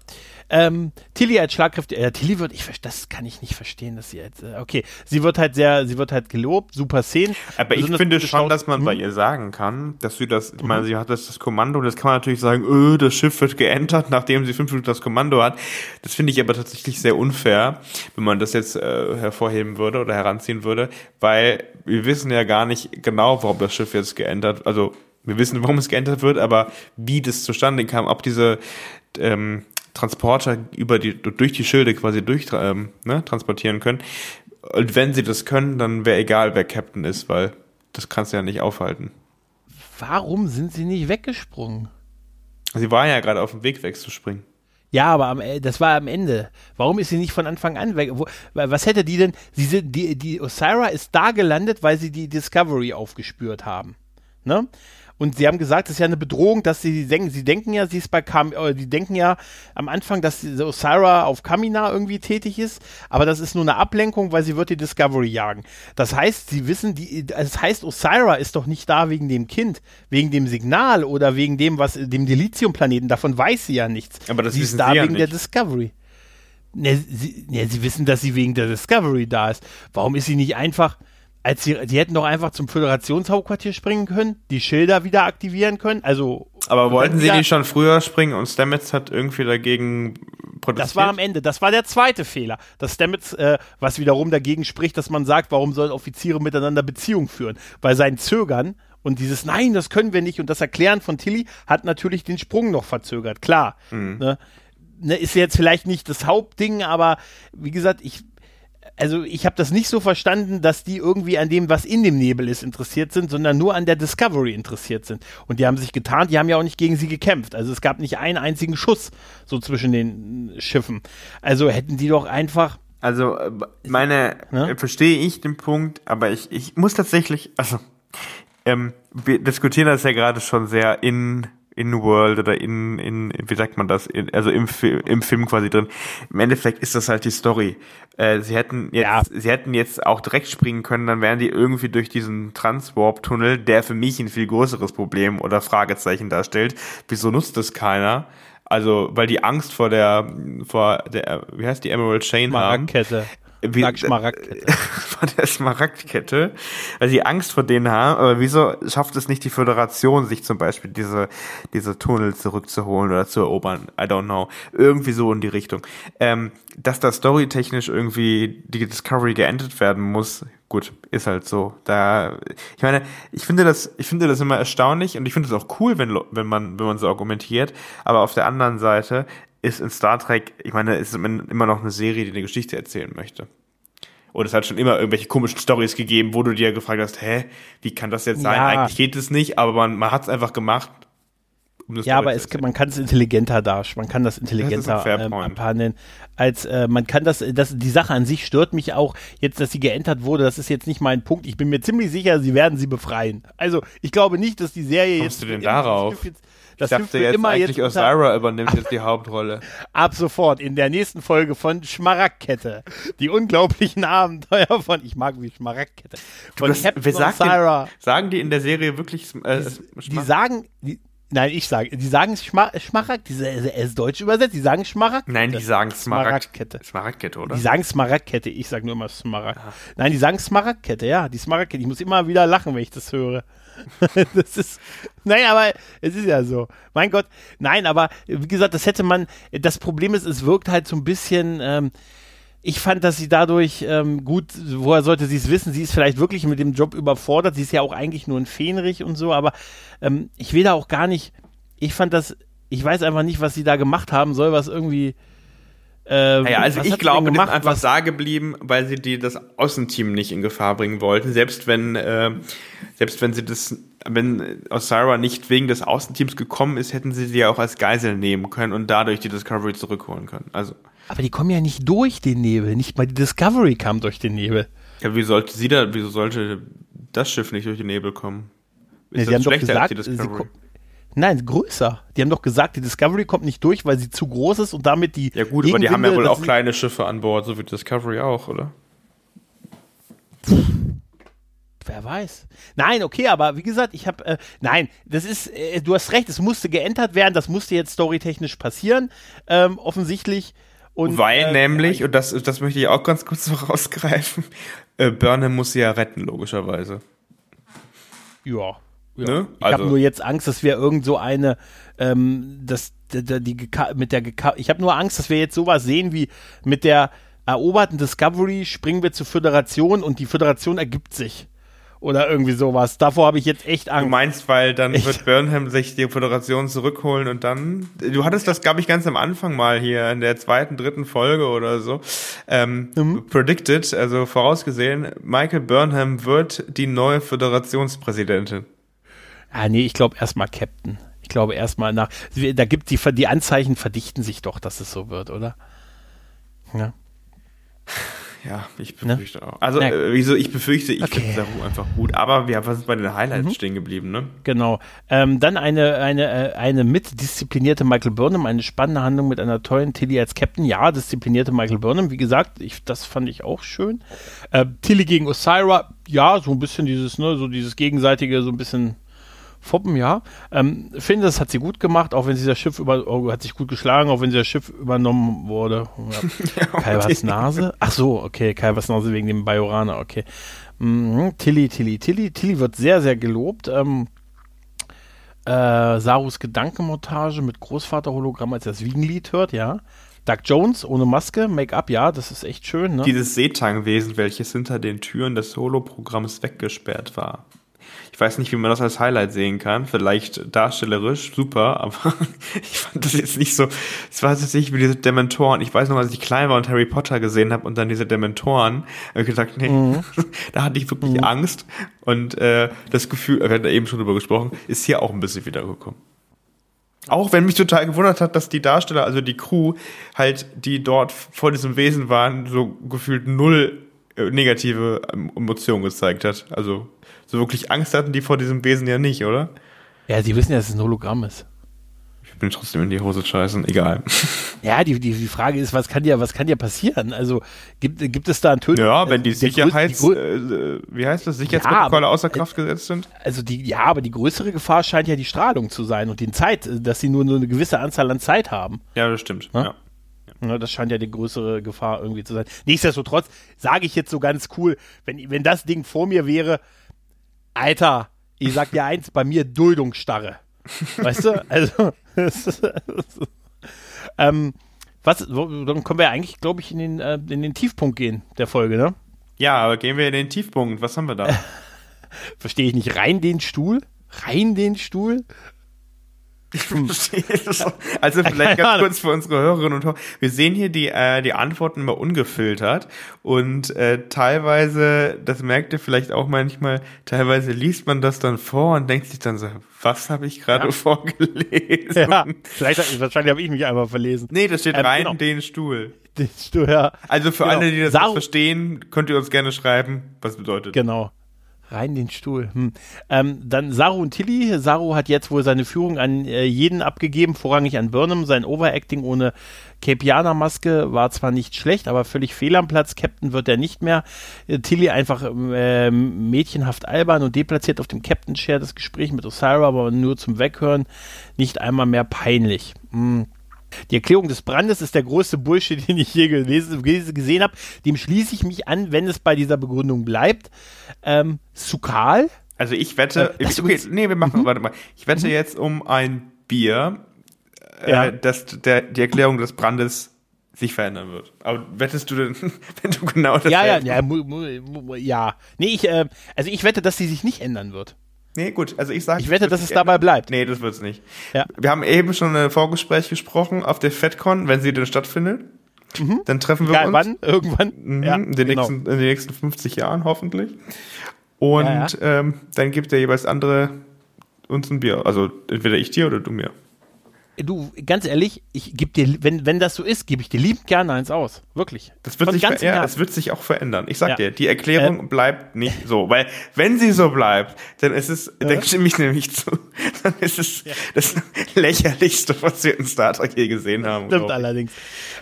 Speaker 1: Ähm, Tilly als Schlagkräfte, äh, Tilly wird, ich das kann ich nicht verstehen, dass sie jetzt, äh, okay, sie wird halt sehr, sie wird halt gelobt, super Szenen.
Speaker 2: Aber ich finde schon, dass man bei ihr sagen kann, dass sie das, ich meine, mhm. sie hat das, das Kommando, das kann man natürlich sagen, öh, das Schiff wird geentert, nachdem sie fünf Minuten das Kommando hat. Das finde ich aber tatsächlich sehr unfair, wenn man das jetzt äh, hervorheben würde oder heranziehen würde, weil wir wissen ja gar nicht genau, warum das Schiff jetzt geentert, also wir wissen, warum es geändert wird, aber wie das zustande kam, ob diese ähm, Transporter über die, durch die Schilde quasi durch ähm, ne, transportieren können. Und wenn sie das können, dann wäre egal, wer Captain ist, weil das kannst du ja nicht aufhalten.
Speaker 1: Warum sind sie nicht weggesprungen?
Speaker 2: Sie war ja gerade auf dem Weg wegzuspringen.
Speaker 1: Ja, aber am, äh, das war am Ende. Warum ist sie nicht von Anfang an weg? Wo, was hätte die denn? Sie sind, die, die Osira ist da gelandet, weil sie die Discovery aufgespürt haben. Ne? Und sie haben gesagt, es ist ja eine Bedrohung, dass sie denken, sie denken ja, sie ist bei Kam, äh, die denken ja am Anfang, dass Osira auf Kamina irgendwie tätig ist, aber das ist nur eine Ablenkung, weil sie wird die Discovery jagen. Das heißt, sie wissen, die, das heißt, Osira ist doch nicht da wegen dem Kind, wegen dem Signal oder wegen dem, was, dem Dilithium-Planeten, davon weiß sie ja nichts.
Speaker 2: Aber das
Speaker 1: sie
Speaker 2: ist
Speaker 1: da
Speaker 2: sie ja
Speaker 1: wegen
Speaker 2: nicht.
Speaker 1: der Discovery. Ne, sie, ne, sie wissen, dass sie wegen der Discovery da ist. Warum ist sie nicht einfach, als sie, die hätten doch einfach zum Föderationshauptquartier springen können, die Schilder wieder aktivieren können. Also.
Speaker 2: Aber wollten sie nicht schon früher springen und Stamets hat irgendwie dagegen
Speaker 1: protestiert? Das war am Ende. Das war der zweite Fehler. Dass Stamets, äh, was wiederum dagegen spricht, dass man sagt, warum sollen Offiziere miteinander Beziehung führen? Weil sein Zögern und dieses Nein, das können wir nicht und das Erklären von Tilly hat natürlich den Sprung noch verzögert. Klar. Mhm. Ne? Ne, ist jetzt vielleicht nicht das Hauptding, aber wie gesagt, ich also ich habe das nicht so verstanden, dass die irgendwie an dem, was in dem Nebel ist, interessiert sind, sondern nur an der Discovery interessiert sind. Und die haben sich getan, die haben ja auch nicht gegen sie gekämpft. Also es gab nicht einen einzigen Schuss so zwischen den Schiffen. Also hätten die doch einfach.
Speaker 2: Also äh, meine, ne? verstehe ich den Punkt, aber ich, ich muss tatsächlich, also ähm, wir diskutieren das ja gerade schon sehr in in-World oder in, in, wie sagt man das, in, also im, im Film quasi drin. Im Endeffekt ist das halt die Story. Äh, sie hätten jetzt, ja. sie hätten jetzt auch direkt springen können, dann wären die irgendwie durch diesen Transwarp-Tunnel, der für mich ein viel größeres Problem oder Fragezeichen darstellt. Wieso nutzt das keiner? Also, weil die Angst vor der, vor der, wie heißt die Emerald Chain haben.
Speaker 1: Wie, Sag Schmaragdkette.
Speaker 2: Von der Schmaragdkette, weil sie Angst vor denen haben, aber wieso schafft es nicht die Föderation, sich zum Beispiel diese, diese Tunnel zurückzuholen oder zu erobern? I don't know. Irgendwie so in die Richtung. Ähm, dass da storytechnisch irgendwie die Discovery geendet werden muss, gut, ist halt so. Da, ich meine, ich finde das, ich finde das immer erstaunlich und ich finde es auch cool, wenn, wenn man, wenn man so argumentiert. Aber auf der anderen Seite ist in Star Trek, ich meine, es ist immer noch eine Serie, die eine Geschichte erzählen möchte. Und es hat schon immer irgendwelche komischen Stories gegeben, wo du dir gefragt hast, hä, wie kann das jetzt sein? Ja. Eigentlich geht es nicht, aber man, man hat es einfach gemacht.
Speaker 1: Um ja, aber es, man kann es intelligenter darstellen, man kann das intelligenter das ähm, abhandeln. Als äh, man kann das, das, die Sache an sich stört mich auch, jetzt, dass sie geentert wurde, das ist jetzt nicht mein Punkt. Ich bin mir ziemlich sicher, sie werden sie befreien. Also ich glaube nicht, dass die Serie
Speaker 2: Kommst
Speaker 1: jetzt.
Speaker 2: du denn darauf?
Speaker 1: Jetzt,
Speaker 2: das ich dachte jetzt immer eigentlich jetzt Osira übernimmt jetzt die Hauptrolle.
Speaker 1: Ab sofort in der nächsten Folge von Schmaragdkette. Die unglaublichen Abenteuer von, ich mag wie Schmaragdkette.
Speaker 2: Von das, Captain Osira. sagen die in der Serie wirklich
Speaker 1: äh, die, die sagen, die, Nein, ich sage, die sagen Schma Schmaragd, diese, er ist deutsch übersetzt, die sagen Schmaragd.
Speaker 2: Nein, die sagen
Speaker 1: Smaragdkette.
Speaker 2: Smaragdkette, oder?
Speaker 1: Die sagen Smaragdkette, ich sage nur immer Smaragd. Ja. Nein, die sagen Smaragdkette, ja, die Smaragdkette. Ich muss immer wieder lachen, wenn ich das höre. das ist, nein, aber es ist ja so. Mein Gott, nein, aber wie gesagt, das hätte man, das Problem ist, es wirkt halt so ein bisschen, ähm, ich fand, dass sie dadurch ähm, gut, woher sollte sie es wissen? Sie ist vielleicht wirklich mit dem Job überfordert. Sie ist ja auch eigentlich nur ein Fähnrich und so, aber ähm, ich will da auch gar nicht. Ich fand das, ich weiß einfach nicht, was sie da gemacht haben soll, was irgendwie
Speaker 2: ähm, naja, also ich glaube, die sind einfach da geblieben, weil sie die das Außenteam nicht in Gefahr bringen wollten. Selbst wenn, äh, selbst wenn sie das, wenn Osira nicht wegen des Außenteams gekommen ist, hätten sie sie ja auch als Geisel nehmen können und dadurch die Discovery zurückholen können. Also.
Speaker 1: Aber die kommen ja nicht durch den Nebel. Nicht mal die Discovery kam durch den Nebel.
Speaker 2: Ja, wie sollte sie da, wieso sollte das Schiff nicht durch den Nebel kommen?
Speaker 1: Ist ja, das schlechter gesagt, als die Discovery? Nein, größer. Die haben doch gesagt, die Discovery kommt nicht durch, weil sie zu groß ist und damit die.
Speaker 2: Ja, gut, aber die haben ja wohl auch kleine Schiffe an Bord, so wie Discovery auch, oder?
Speaker 1: Wer weiß. Nein, okay, aber wie gesagt, ich habe, äh, nein, das ist, äh, du hast recht, es musste geändert werden, das musste jetzt storytechnisch passieren, ähm, offensichtlich. Und,
Speaker 2: Weil
Speaker 1: äh,
Speaker 2: nämlich, und das, das möchte ich auch ganz kurz so rausgreifen, äh, Burnham muss sie ja retten, logischerweise.
Speaker 1: Ja. Ja.
Speaker 2: Ne?
Speaker 1: Ich habe
Speaker 2: Also-
Speaker 1: nur jetzt Angst, dass wir irgend so eine, ähm, das, die, die, mit der ich habe nur Angst, dass wir jetzt sowas sehen wie mit der eroberten Discovery springen wir zur Föderation und die Föderation ergibt sich. Oder irgendwie sowas. Davor habe ich jetzt echt
Speaker 2: Du
Speaker 1: Angst.
Speaker 2: meinst, weil dann
Speaker 1: Echt?
Speaker 2: wird Burnham sich die Föderation zurückholen und dann. Du hattest das, glaube ich, ganz am Anfang mal hier in der zweiten, dritten Folge oder so ähm,
Speaker 1: Mhm.
Speaker 2: predicted, also vorausgesehen, Michael Burnham wird die neue Föderationspräsidentin.
Speaker 1: Ah, nee, ich glaube erstmal Captain. Ich glaube erstmal nach. Da gibt die, die Anzeichen verdichten sich doch, dass es so wird, oder? Ja.
Speaker 2: Ja, ich befürchte auch.
Speaker 1: Na-
Speaker 2: Also, äh, wieso, ich befürchte, ich
Speaker 1: Okay.
Speaker 2: finde Saru einfach gut. Aber wir sind bei den Highlights stehen geblieben, ne?
Speaker 1: Genau. Ähm, dann eine, eine, äh, eine mitdisziplinierte Michael Burnham, eine spannende Handlung mit einer tollen Tilly als Captain. Ja, disziplinierte Michael Burnham, wie gesagt, ich, das fand ich auch schön. Äh, Tilly gegen Osira, ja, so ein bisschen dieses, ne, so dieses gegenseitige, so ein bisschen Foppen, ja. Ähm, finde, das hat sie gut gemacht, auch wenn sie das Schiff über, oh, hat sich gut geschlagen, auch wenn sie das Schiff übernommen wurde. Ja. Kalvers Nase? Ach so, okay, Kalvers Nase wegen dem Bajoraner, okay. Mhm. Tilly, Tilly, Tilly. Tilly wird sehr, sehr gelobt. Ähm, äh, Sarus Gedankenmontage mit Großvater-Hologramm, als er das Wiegenlied hört, ja. Doug Jones ohne Maske, Make-up, ja, das ist echt schön, ne?
Speaker 2: Dieses Seetangwesen, welches hinter den Türen des Solo-Programms weggesperrt war. Ich weiß nicht, wie man das als Highlight sehen kann. Vielleicht darstellerisch, super, aber ich fand das jetzt nicht so. Es war tatsächlich wie diese Dementoren. Ich weiß noch, als ich klein war und Harry Potter gesehen habe und dann diese Dementoren, habe ich gesagt, nee, da hatte ich wirklich Angst. Und äh, das Gefühl, wir hatten da eben schon drüber gesprochen, ist hier auch ein bisschen wiedergekommen. Auch wenn mich total gewundert hat, dass die Darsteller, also die Crew, halt, die dort vor diesem Wesen waren, so gefühlt null negative ähm, Emotionen gezeigt hat. Also so wirklich Angst hatten die vor diesem Wesen ja nicht, oder?
Speaker 1: Ja, sie wissen ja, dass es ein Hologramm ist.
Speaker 2: Ich bin trotzdem in die Hose scheißen, egal.
Speaker 1: Ja, die, die, die Frage ist, was kann dir, was kann dir passieren? Also gibt, gibt es da ein Töten?
Speaker 2: Ja, wenn die Sicherheits,
Speaker 1: die grö-
Speaker 2: äh, wie heißt das, Sicherheitsprotokolle
Speaker 1: aber-
Speaker 2: außer Kraft gesetzt sind?
Speaker 1: also die, ja, aber die größere Gefahr scheint ja die Strahlung zu sein und die Zeit, dass sie nur, nur eine gewisse Anzahl an Zeit haben.
Speaker 2: Ja, das stimmt.
Speaker 1: Ja?
Speaker 2: Ja.
Speaker 1: Ja, das scheint ja die größere Gefahr irgendwie zu sein. Nichtsdestotrotz sage ich jetzt so ganz cool, wenn, wenn das Ding vor mir wäre, Alter, ich sag dir eins, bei mir Duldungsstarre. Weißt du? Also, ähm, was, dann können wir eigentlich, glaube ich, in den, äh, in den Tiefpunkt gehen der Folge, ne?
Speaker 2: ja, aber gehen wir in den Tiefpunkt. Was haben wir da?
Speaker 1: Verstehe ich nicht. Rein den Stuhl? Rein den Stuhl?
Speaker 2: also vielleicht ganz kurz für unsere Hörerinnen und Hörer. Wir sehen hier die, äh, die Antworten immer ungefiltert und äh, teilweise, das merkt ihr vielleicht auch manchmal, teilweise liest man das dann vor und denkt sich dann so, was habe ich gerade
Speaker 1: Ja.
Speaker 2: vorgelesen?
Speaker 1: Ja, vielleicht, wahrscheinlich habe ich mich einfach verlesen.
Speaker 2: Nee, das steht
Speaker 1: Ähm,
Speaker 2: rein
Speaker 1: genau.
Speaker 2: den Stuhl.
Speaker 1: Den Stuhl, ja.
Speaker 2: Also für
Speaker 1: Genau.
Speaker 2: alle, die das nicht verstehen, könnt ihr uns gerne schreiben, was bedeutet.
Speaker 1: Genau. Rein den Stuhl. Hm. Ähm, dann Saru und Tilly. Saru hat jetzt wohl seine Führung an äh, jeden abgegeben, vorrangig an Burnham. Sein Overacting ohne Capianer-Maske war zwar nicht schlecht, aber völlig fehl am Platz. Captain wird er nicht mehr. Äh, Tilly einfach äh, mädchenhaft albern und deplatziert auf dem Captain-Chair das Gespräch mit Osira, aber nur zum Weghören. Nicht einmal mehr peinlich. Hm. Die Erklärung des Brandes ist der größte Bullshit, den ich je gelesen, gesehen habe. Dem schließe ich mich an, wenn es bei dieser Begründung bleibt. Ähm, Sukal?
Speaker 2: Also ich wette,
Speaker 1: Äh,
Speaker 2: okay,
Speaker 1: übrigens-
Speaker 2: nee, wir machen, warte mal. Ich wette jetzt um ein Bier, äh,
Speaker 1: Ja.
Speaker 2: dass der, die Erklärung des Brandes sich verändern wird. Aber wettest du denn, wenn du genau das
Speaker 1: Ja, ja, ja, mu, ja. Nee, ich, äh, also ich wette, dass sie sich nicht ändern wird.
Speaker 2: Nee, gut, also ich sage.
Speaker 1: Ich wette, dass es dabei bleibt.
Speaker 2: Nee, das wird's nicht.
Speaker 1: Ja.
Speaker 2: Wir haben eben schon ein Vorgespräch gesprochen auf der FedCon, wenn sie denn stattfindet. Dann treffen wir
Speaker 1: Egal
Speaker 2: uns.
Speaker 1: wann, irgendwann.
Speaker 2: Mhm,
Speaker 1: ja,
Speaker 2: in, den
Speaker 1: genau.
Speaker 2: nächsten, in den nächsten 50 Jahren hoffentlich. Und
Speaker 1: Ja,
Speaker 2: Ähm, dann gibt der jeweils andere uns ein Bier. Also entweder ich dir oder du mir.
Speaker 1: Du, ganz ehrlich, ich gebe dir, wenn, wenn das so ist, gebe ich dir liebend gerne eins aus. Wirklich.
Speaker 2: Das wird,
Speaker 1: Von
Speaker 2: sich, ja, das wird sich auch verändern. Ich sag
Speaker 1: Ja.
Speaker 2: dir, die Erklärung bleibt nicht so. Weil wenn sie so bleibt, dann ist es, dann stimme ich nämlich zu, dann ist es das lächerlichste, was wir in Star Trek je gesehen haben.
Speaker 1: Stimmt allerdings.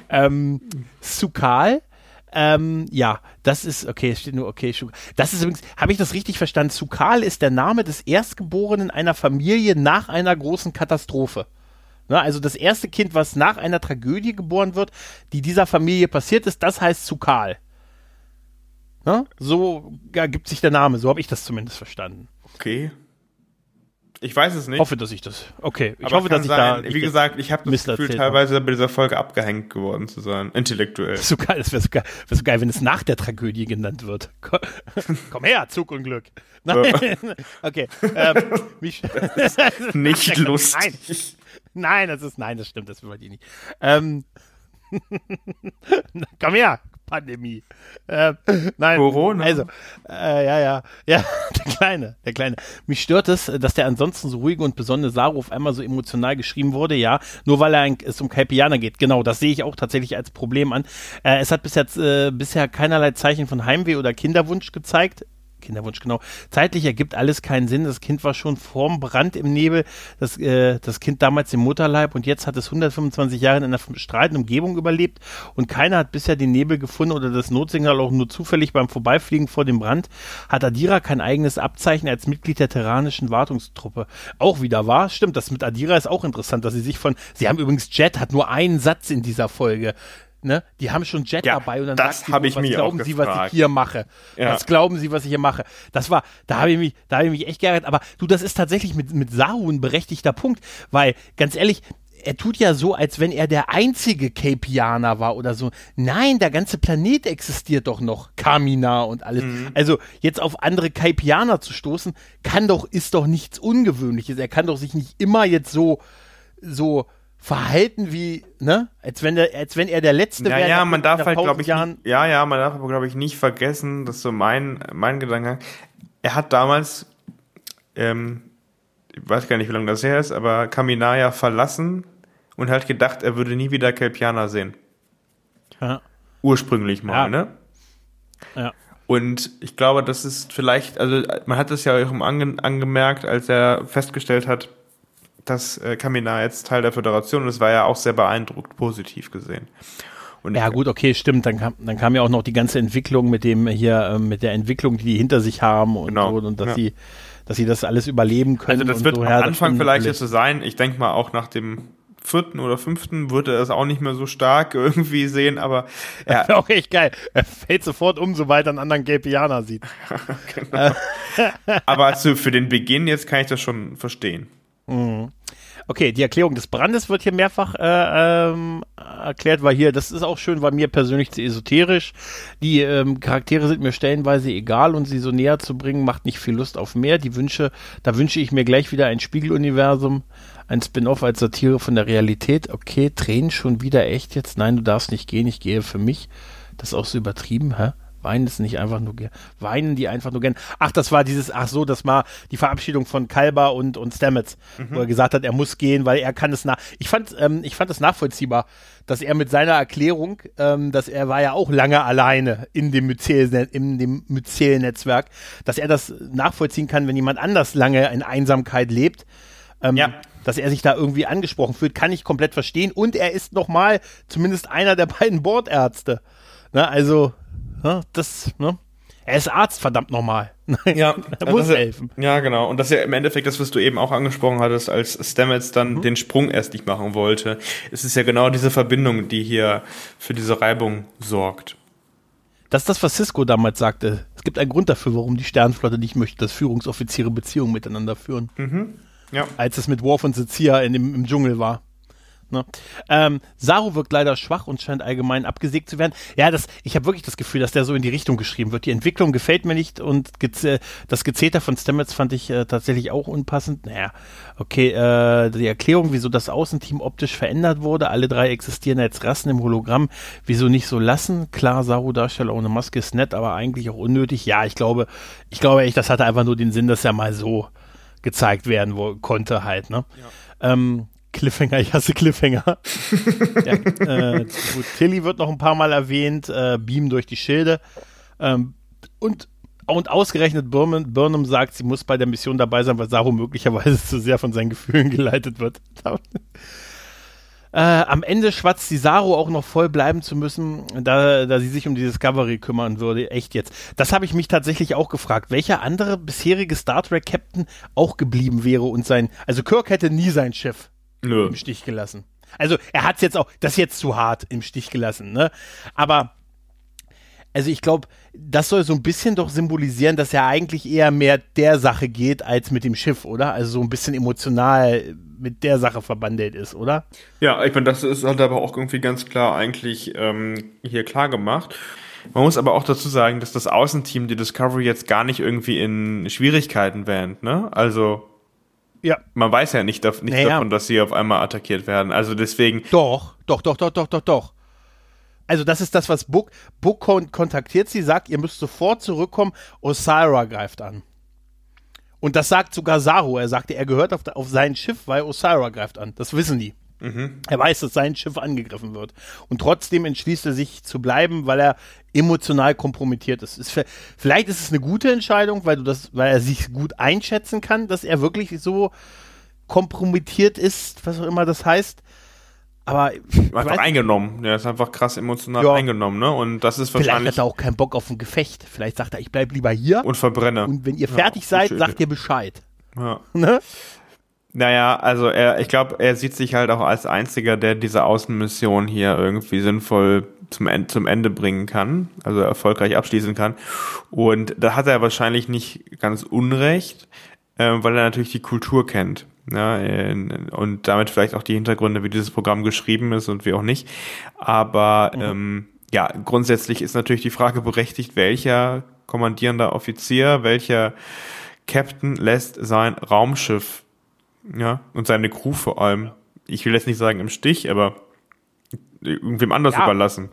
Speaker 1: Ähm, Sukal, Ähm, ja, das ist, okay, es steht nur okay. Das ist übrigens, habe ich das richtig verstanden? Sukal ist der Name des Erstgeborenen einer Familie nach einer großen Katastrophe. Ne, also das erste Kind, was nach einer Tragödie geboren wird, die dieser Familie passiert ist, das heißt Sukal. Ne? So ergibt sich der Name, so habe ich das zumindest verstanden.
Speaker 2: Okay. Ich weiß es nicht.
Speaker 1: Ich hoffe, dass ich das. Okay,
Speaker 2: ich Aber hoffe, dass ich sein. da. Wie gesagt, ich habe das Gefühl, teilweise bei dieser Folge abgehängt geworden zu sein, intellektuell.
Speaker 1: So geil, das wäre so, geil, wär so geil, wenn es nach der Tragödie genannt wird. Komm her, Zug und Glück. Nein. okay. Ähm,
Speaker 2: mich, nicht lustig.
Speaker 1: Nein. Nein, das ist nein, das stimmt, das will man die nicht. Ähm, Komm her, Pandemie. Äh, nein. Corona. Also, äh, ja, ja, ja, der Kleine, der Kleine. Mich stört es, dass der ansonsten so ruhige und besondere Saru auf einmal so emotional geschrieben wurde, ja, nur weil er ein, es um Kaipianer geht. Genau, das sehe ich auch tatsächlich als Problem an. Äh, es hat bis jetzt, äh, bisher keinerlei Zeichen von Heimweh oder Kinderwunsch gezeigt. Kinderwunsch, genau. Zeitlich ergibt alles keinen Sinn. Das Kind war schon vorm Brand im Nebel. Das, äh, das Kind damals im Mutterleib und jetzt hat es 125 Jahre in einer strahlenden Umgebung überlebt und keiner hat bisher den Nebel gefunden oder das Notsignal auch nur zufällig beim Vorbeifliegen vor dem Brand. Hat Adira kein eigenes Abzeichen als Mitglied der terranischen Wartungstruppe. Auch wieder wahr. Stimmt, das mit Adira ist auch interessant, dass sie sich von, sie haben übrigens Jet, hat nur einen Satz in dieser Folge. Ne? Die haben schon Jet ja, dabei und dann
Speaker 2: das sagt sie,
Speaker 1: was glauben Sie, was ich hier mache? Ja. Was glauben Sie, was ich hier mache? Das war, da habe ich mich, da habe ich mich echt geärgert. Aber du, das ist tatsächlich mit, mit Saru ein berechtigter Punkt, weil, ganz ehrlich, er tut ja so, als wenn er der einzige Capianer war oder so. Nein, der ganze Planet existiert doch noch. Kamina und alles. Mhm. Also jetzt auf andere Capianer zu stoßen, kann doch, ist doch nichts Ungewöhnliches. Er kann doch sich nicht immer jetzt so, so verhalten wie, ne, als wenn er, als wenn er der Letzte
Speaker 2: ja, wäre. Ja, man darf halt, glaube ich, nicht, ja, ja, man darf aber, glaube ich, nicht vergessen, dass so mein, mein Gedanke, er hat damals, ähm, ich weiß gar nicht, wie lange das her ist, aber Kaminaya verlassen und hat gedacht, er würde nie wieder Kelpiana sehen. Ja. Ursprünglich mal, ja. ne? Ja. Und ich glaube, das ist vielleicht, also man hat es ja auch ange, angemerkt, als er festgestellt hat, dass äh, Kamina jetzt Teil der Föderation und es war ja auch sehr beeindruckt, positiv gesehen.
Speaker 1: Und ja gut, okay, stimmt. Dann kam, dann kam ja auch noch die ganze Entwicklung mit dem hier, äh, mit der Entwicklung, die die hinter sich haben und genau. so, und dass ja. sie, dass sie das alles überleben können.
Speaker 2: Also das wird so, am ja, Anfang vielleicht jetzt so sein. Ich denke mal auch nach dem vierten oder fünften würde er es auch nicht mehr so stark irgendwie sehen, aber
Speaker 1: ja. Das auch echt geil. Er fällt sofort um, sobald er einen anderen Gelpianer sieht.
Speaker 2: genau. aber also für den Beginn jetzt kann ich das schon verstehen.
Speaker 1: Mhm. Okay, die Erklärung des Brandes wird hier mehrfach äh, ähm, erklärt, weil hier, das ist auch schön, war mir persönlich zu esoterisch. Die ähm, Charaktere sind mir stellenweise egal und sie so näher zu bringen, macht nicht viel Lust auf mehr. Die Wünsche, da wünsche ich mir gleich wieder ein Spiegeluniversum, ein Spin-off als Satire von der Realität. Okay, Tränen schon wieder echt jetzt? Nein, du darfst nicht gehen, ich gehe für mich. Das ist auch so übertrieben, hä? Weinen es nicht einfach nur gern. Weinen die einfach nur gern. Ach, das war dieses, ach so, das war die Verabschiedung von Kalber und, und Stamets, mhm. wo er gesagt hat, er muss gehen, weil er kann es nach. Ich fand, ähm, ich fand es nachvollziehbar, dass er mit seiner Erklärung, ähm, dass er war ja auch lange alleine in dem Myzel, in dem Myzel-Netzwerk, dass er das nachvollziehen kann, wenn jemand anders lange in Einsamkeit lebt. Ähm, ja. Dass er sich da irgendwie angesprochen fühlt, kann ich komplett verstehen. Und er ist nochmal zumindest einer der beiden Bordärzte. Ne, also Ne? Das, ne? Er ist Arzt, verdammt nochmal.
Speaker 2: Ja, er muss helfen. Ja, genau. Und das ist ja im Endeffekt das, was du eben auch angesprochen hattest, als Stamets dann mhm. den Sprung erst nicht machen wollte. Es ist ja genau diese Verbindung, die hier für diese Reibung sorgt.
Speaker 1: Das ist das, was Cisco damals sagte. Es gibt einen Grund dafür, warum die Sternflotte nicht möchte, dass Führungsoffiziere Beziehungen miteinander führen. Mhm. Ja. Als es mit Worf und Sezia in dem, im Dschungel war. Ne? Ähm, Saru wirkt leider schwach und scheint allgemein abgesägt zu werden. Ja, das, ich habe wirklich das Gefühl, dass der so in die Richtung geschrieben wird. Die Entwicklung gefällt mir nicht und gez das Gezeter von Stamets fand ich äh, tatsächlich auch unpassend. Naja, okay, äh, die Erklärung, wieso das Außenteam optisch verändert wurde, alle drei existieren als Rassen im Hologramm, wieso nicht so lassen? Klar, Saru-Darsteller ohne Maske ist nett, aber eigentlich auch unnötig. Ja, ich glaube, ich glaube echt, das hatte einfach nur den Sinn, dass er mal so gezeigt werden wo, konnte halt, ne? Ja. Ähm, Cliffhanger, ich hasse Cliffhanger. ja, äh, Tilly wird noch ein paar Mal erwähnt, äh, Beam durch die Schilde. Ähm, und, und ausgerechnet Burnham, Burnham sagt, sie muss bei der Mission dabei sein, weil Saru möglicherweise zu sehr von seinen Gefühlen geleitet wird. Äh, am Ende schwatzt die Saru auch noch voll bleiben zu müssen, da, da sie sich um die Discovery kümmern würde. Echt jetzt. Das habe ich mich tatsächlich auch gefragt. Welcher andere bisherige Star Trek Captain auch geblieben wäre und sein. Also Kirk hätte nie sein Schiff Nö. im Stich gelassen. Also er hat es jetzt auch, das ist jetzt zu hart im Stich gelassen, ne? Aber also ich glaube, das soll so ein bisschen doch symbolisieren, dass er eigentlich eher mehr der Sache geht als mit dem Schiff, oder? Also so ein bisschen emotional mit der Sache verbandelt ist, oder?
Speaker 2: Ja, ich meine, das ist halt aber auch irgendwie ganz klar eigentlich ähm, hier klar gemacht. Man muss aber auch dazu sagen, dass das Außenteam die Discovery jetzt gar nicht irgendwie in Schwierigkeiten wähnt, ne? Also ja. Man weiß ja nicht, nicht naja. davon, dass sie auf einmal attackiert werden. Also deswegen.
Speaker 1: Doch, doch, doch, doch, doch, doch, doch. Also das ist das, was Book, Book kontaktiert sie, sagt, ihr müsst sofort zurückkommen. Osira greift an. Und das sagt sogar Saru. Er sagte, er gehört auf, auf sein Schiff, weil Osira greift an. Das wissen die. Mhm. Er weiß, dass sein Schiff angegriffen wird. Und trotzdem entschließt er sich zu bleiben, weil er emotional kompromittiert ist. ist vielleicht ist es eine gute Entscheidung, weil du das, weil er sich gut einschätzen kann, dass er wirklich so kompromittiert ist, was auch immer das heißt. Aber
Speaker 2: einfach weiß, eingenommen. Der ist einfach krass emotional ja. eingenommen, ne? Und das ist wahrscheinlich.
Speaker 1: Vielleicht hat er auch keinen Bock auf ein Gefecht. Vielleicht sagt er, ich bleib lieber hier
Speaker 2: und verbrenne.
Speaker 1: Und wenn ihr fertig ja, seid, sagt ihr Bescheid.
Speaker 2: Ja. Ne? Naja, also er, ich glaube, er sieht sich halt auch als einziger, der diese Außenmission hier irgendwie sinnvoll zum, Ende, zum Ende bringen kann, also erfolgreich abschließen kann. Und da hat er wahrscheinlich nicht ganz unrecht, äh, weil er natürlich die Kultur kennt. Ja, und damit vielleicht auch die Hintergründe, wie dieses Programm geschrieben ist und wie auch nicht. Aber mhm. ähm, ja, grundsätzlich ist natürlich die Frage berechtigt, welcher kommandierender Offizier, welcher Captain lässt sein Raumschiff, ja, und seine Crew vor allem, ich will jetzt nicht sagen im Stich, aber irgendwem anders ja. überlassen.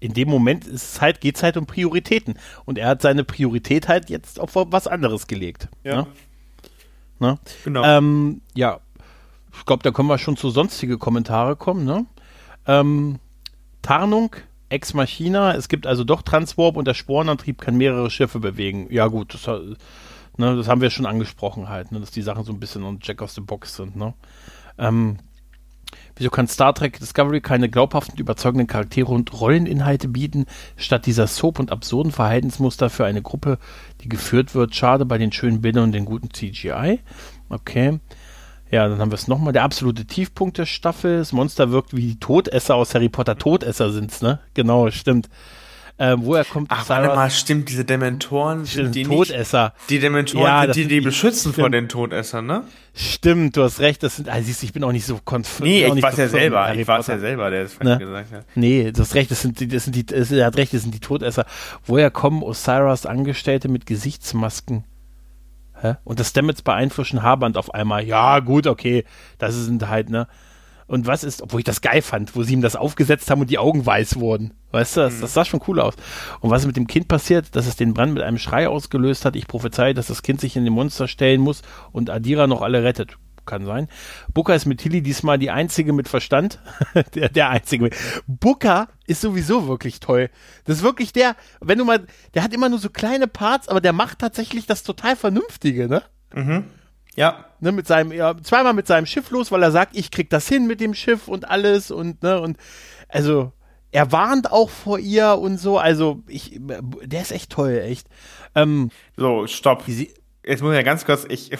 Speaker 1: In dem Moment ist es halt, geht es halt um Prioritäten. Und er hat seine Priorität halt jetzt auf was anderes gelegt. Ja. Ne? Ne? Genau. Ähm, ja, ich glaube, da können wir schon zu sonstige Kommentare kommen. Ne? Ähm, Tarnung, Ex Machina, es gibt also doch Transwarp und der Sporenantrieb kann mehrere Schiffe bewegen. Ja gut, das, ne, das haben wir schon angesprochen halt, ne, dass die Sachen so ein bisschen on Jack of the Box sind. Ne? Ähm, Wieso kann Star Trek Discovery keine glaubhaften, überzeugenden Charaktere und Rolleninhalte bieten, statt dieser Soap und absurden Verhaltensmuster für eine Gruppe, die geführt wird? Schade bei den schönen Bildern und den guten CGI. Okay. Ja, dann haben wir es nochmal. Der absolute Tiefpunkt der Staffel. Das Monster wirkt wie die Todesser aus Harry Potter. Todesser sind's, ne? Genau, stimmt. Äh, woher kommt
Speaker 2: Ach, Sarah? warte mal, stimmt, diese Dementoren
Speaker 1: sind die Todesser.
Speaker 2: Nicht, die Dementoren ja, die, die, die beschützen vor den Todessern, ne?
Speaker 1: Stimmt, du hast recht, das sind, also siehst, ich bin auch nicht so
Speaker 2: konfirm. Nee, ich war ja selber, ich war ja selber, der das
Speaker 1: ne? gesagt hat. Nee, du hast recht, das sind die, das sind die, das, er hat recht, das sind die Todesser. Woher kommen Osiris Angestellte mit Gesichtsmasken? Hä? Und das Stamets beeinflussen Haarband auf einmal. Ja, gut, okay, das sind halt, ne? Und was ist, obwohl ich das geil fand, wo sie ihm das aufgesetzt haben und die Augen weiß wurden. Weißt du, das, mhm. das sah schon cool aus. Und was ist mit dem Kind passiert, dass es den Brand mit einem Schrei ausgelöst hat? Ich prophezei, dass das Kind sich in den Monster stellen muss und Adira noch alle rettet. Kann sein. Booker ist mit Tilly diesmal die einzige mit Verstand. der, der einzige. Booker ist sowieso wirklich toll. Das ist wirklich der, wenn du mal, der hat immer nur so kleine Parts, aber der macht tatsächlich das total Vernünftige, ne? Mhm. Ja. Ne, mit seinem, ja, zweimal mit seinem Schiff los, weil er sagt, ich krieg das hin mit dem Schiff und alles und, ne, und, also, er warnt auch vor ihr und so, also, ich, der ist echt toll, echt. Ähm,
Speaker 2: so, stopp. Jetzt muss ich ja ganz kurz, ich,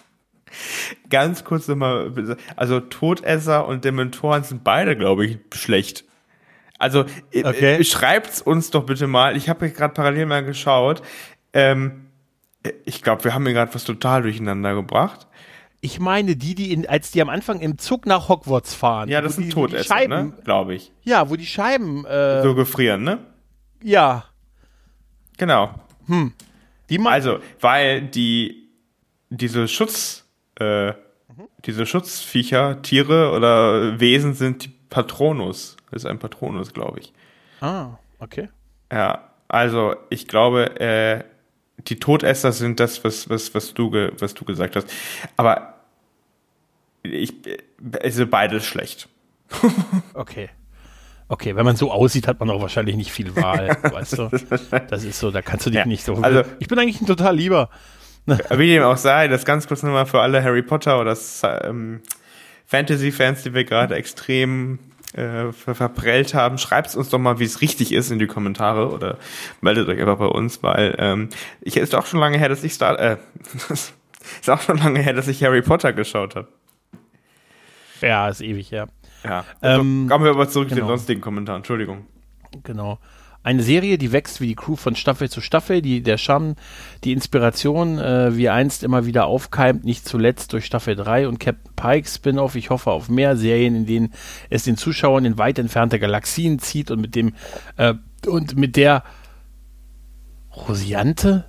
Speaker 2: ganz kurz nochmal, also Todesser und Dementoren sind beide, glaube ich, schlecht. Also äh, okay. äh, schreibt's uns doch bitte mal. Ich habe gerade parallel mal geschaut. Ähm, ich glaube, wir haben hier gerade was total durcheinander gebracht.
Speaker 1: Ich meine, die, die in, als die am Anfang im Zug nach Hogwarts fahren.
Speaker 2: Ja, das sind Todesser, ne? Glaube ich.
Speaker 1: Ja, wo die Scheiben äh,
Speaker 2: so gefrieren, ne?
Speaker 1: Ja.
Speaker 2: Genau. Hm. Die also, weil die diese Schutz äh, mhm. diese Schutzviecher, Tiere oder Wesen sind die Patronus. Das ist ein Patronus, glaube ich.
Speaker 1: Ah, okay.
Speaker 2: Ja, also ich glaube, äh, die Todesser sind das, was, was, was, du, was du gesagt hast. Aber ich, also beides schlecht.
Speaker 1: okay. Okay, wenn man so aussieht, hat man auch wahrscheinlich nicht viel Wahl, weißt du? Das ist so, da kannst du dich ja, nicht so. Also, ich bin eigentlich ein total lieber.
Speaker 2: Wie dem auch sei, das ganz kurz nochmal für alle Harry Potter oder ähm, Fantasy-Fans, die wir gerade extrem äh, ver verprellt haben, schreibt uns doch mal, wie es richtig ist in die Kommentare oder meldet euch einfach bei uns, weil ähm, ich ist auch schon lange her, dass ich Star äh, ist auch schon lange her, dass ich Harry Potter geschaut habe.
Speaker 1: Ja, ist ewig, ja.
Speaker 2: Ja. Ähm, kommen wir aber zurück
Speaker 1: genau.
Speaker 2: zu den sonstigen Kommentaren. Entschuldigung.
Speaker 1: Genau. Eine Serie, die wächst wie die Crew von Staffel zu Staffel, die der Charme, die Inspiration äh, wie einst immer wieder aufkeimt, nicht zuletzt durch Staffel 3 und Captain Pike Spin-off. Ich hoffe auf mehr Serien, in denen es den Zuschauern in weit entfernte Galaxien zieht und mit dem äh, und mit der Rosiante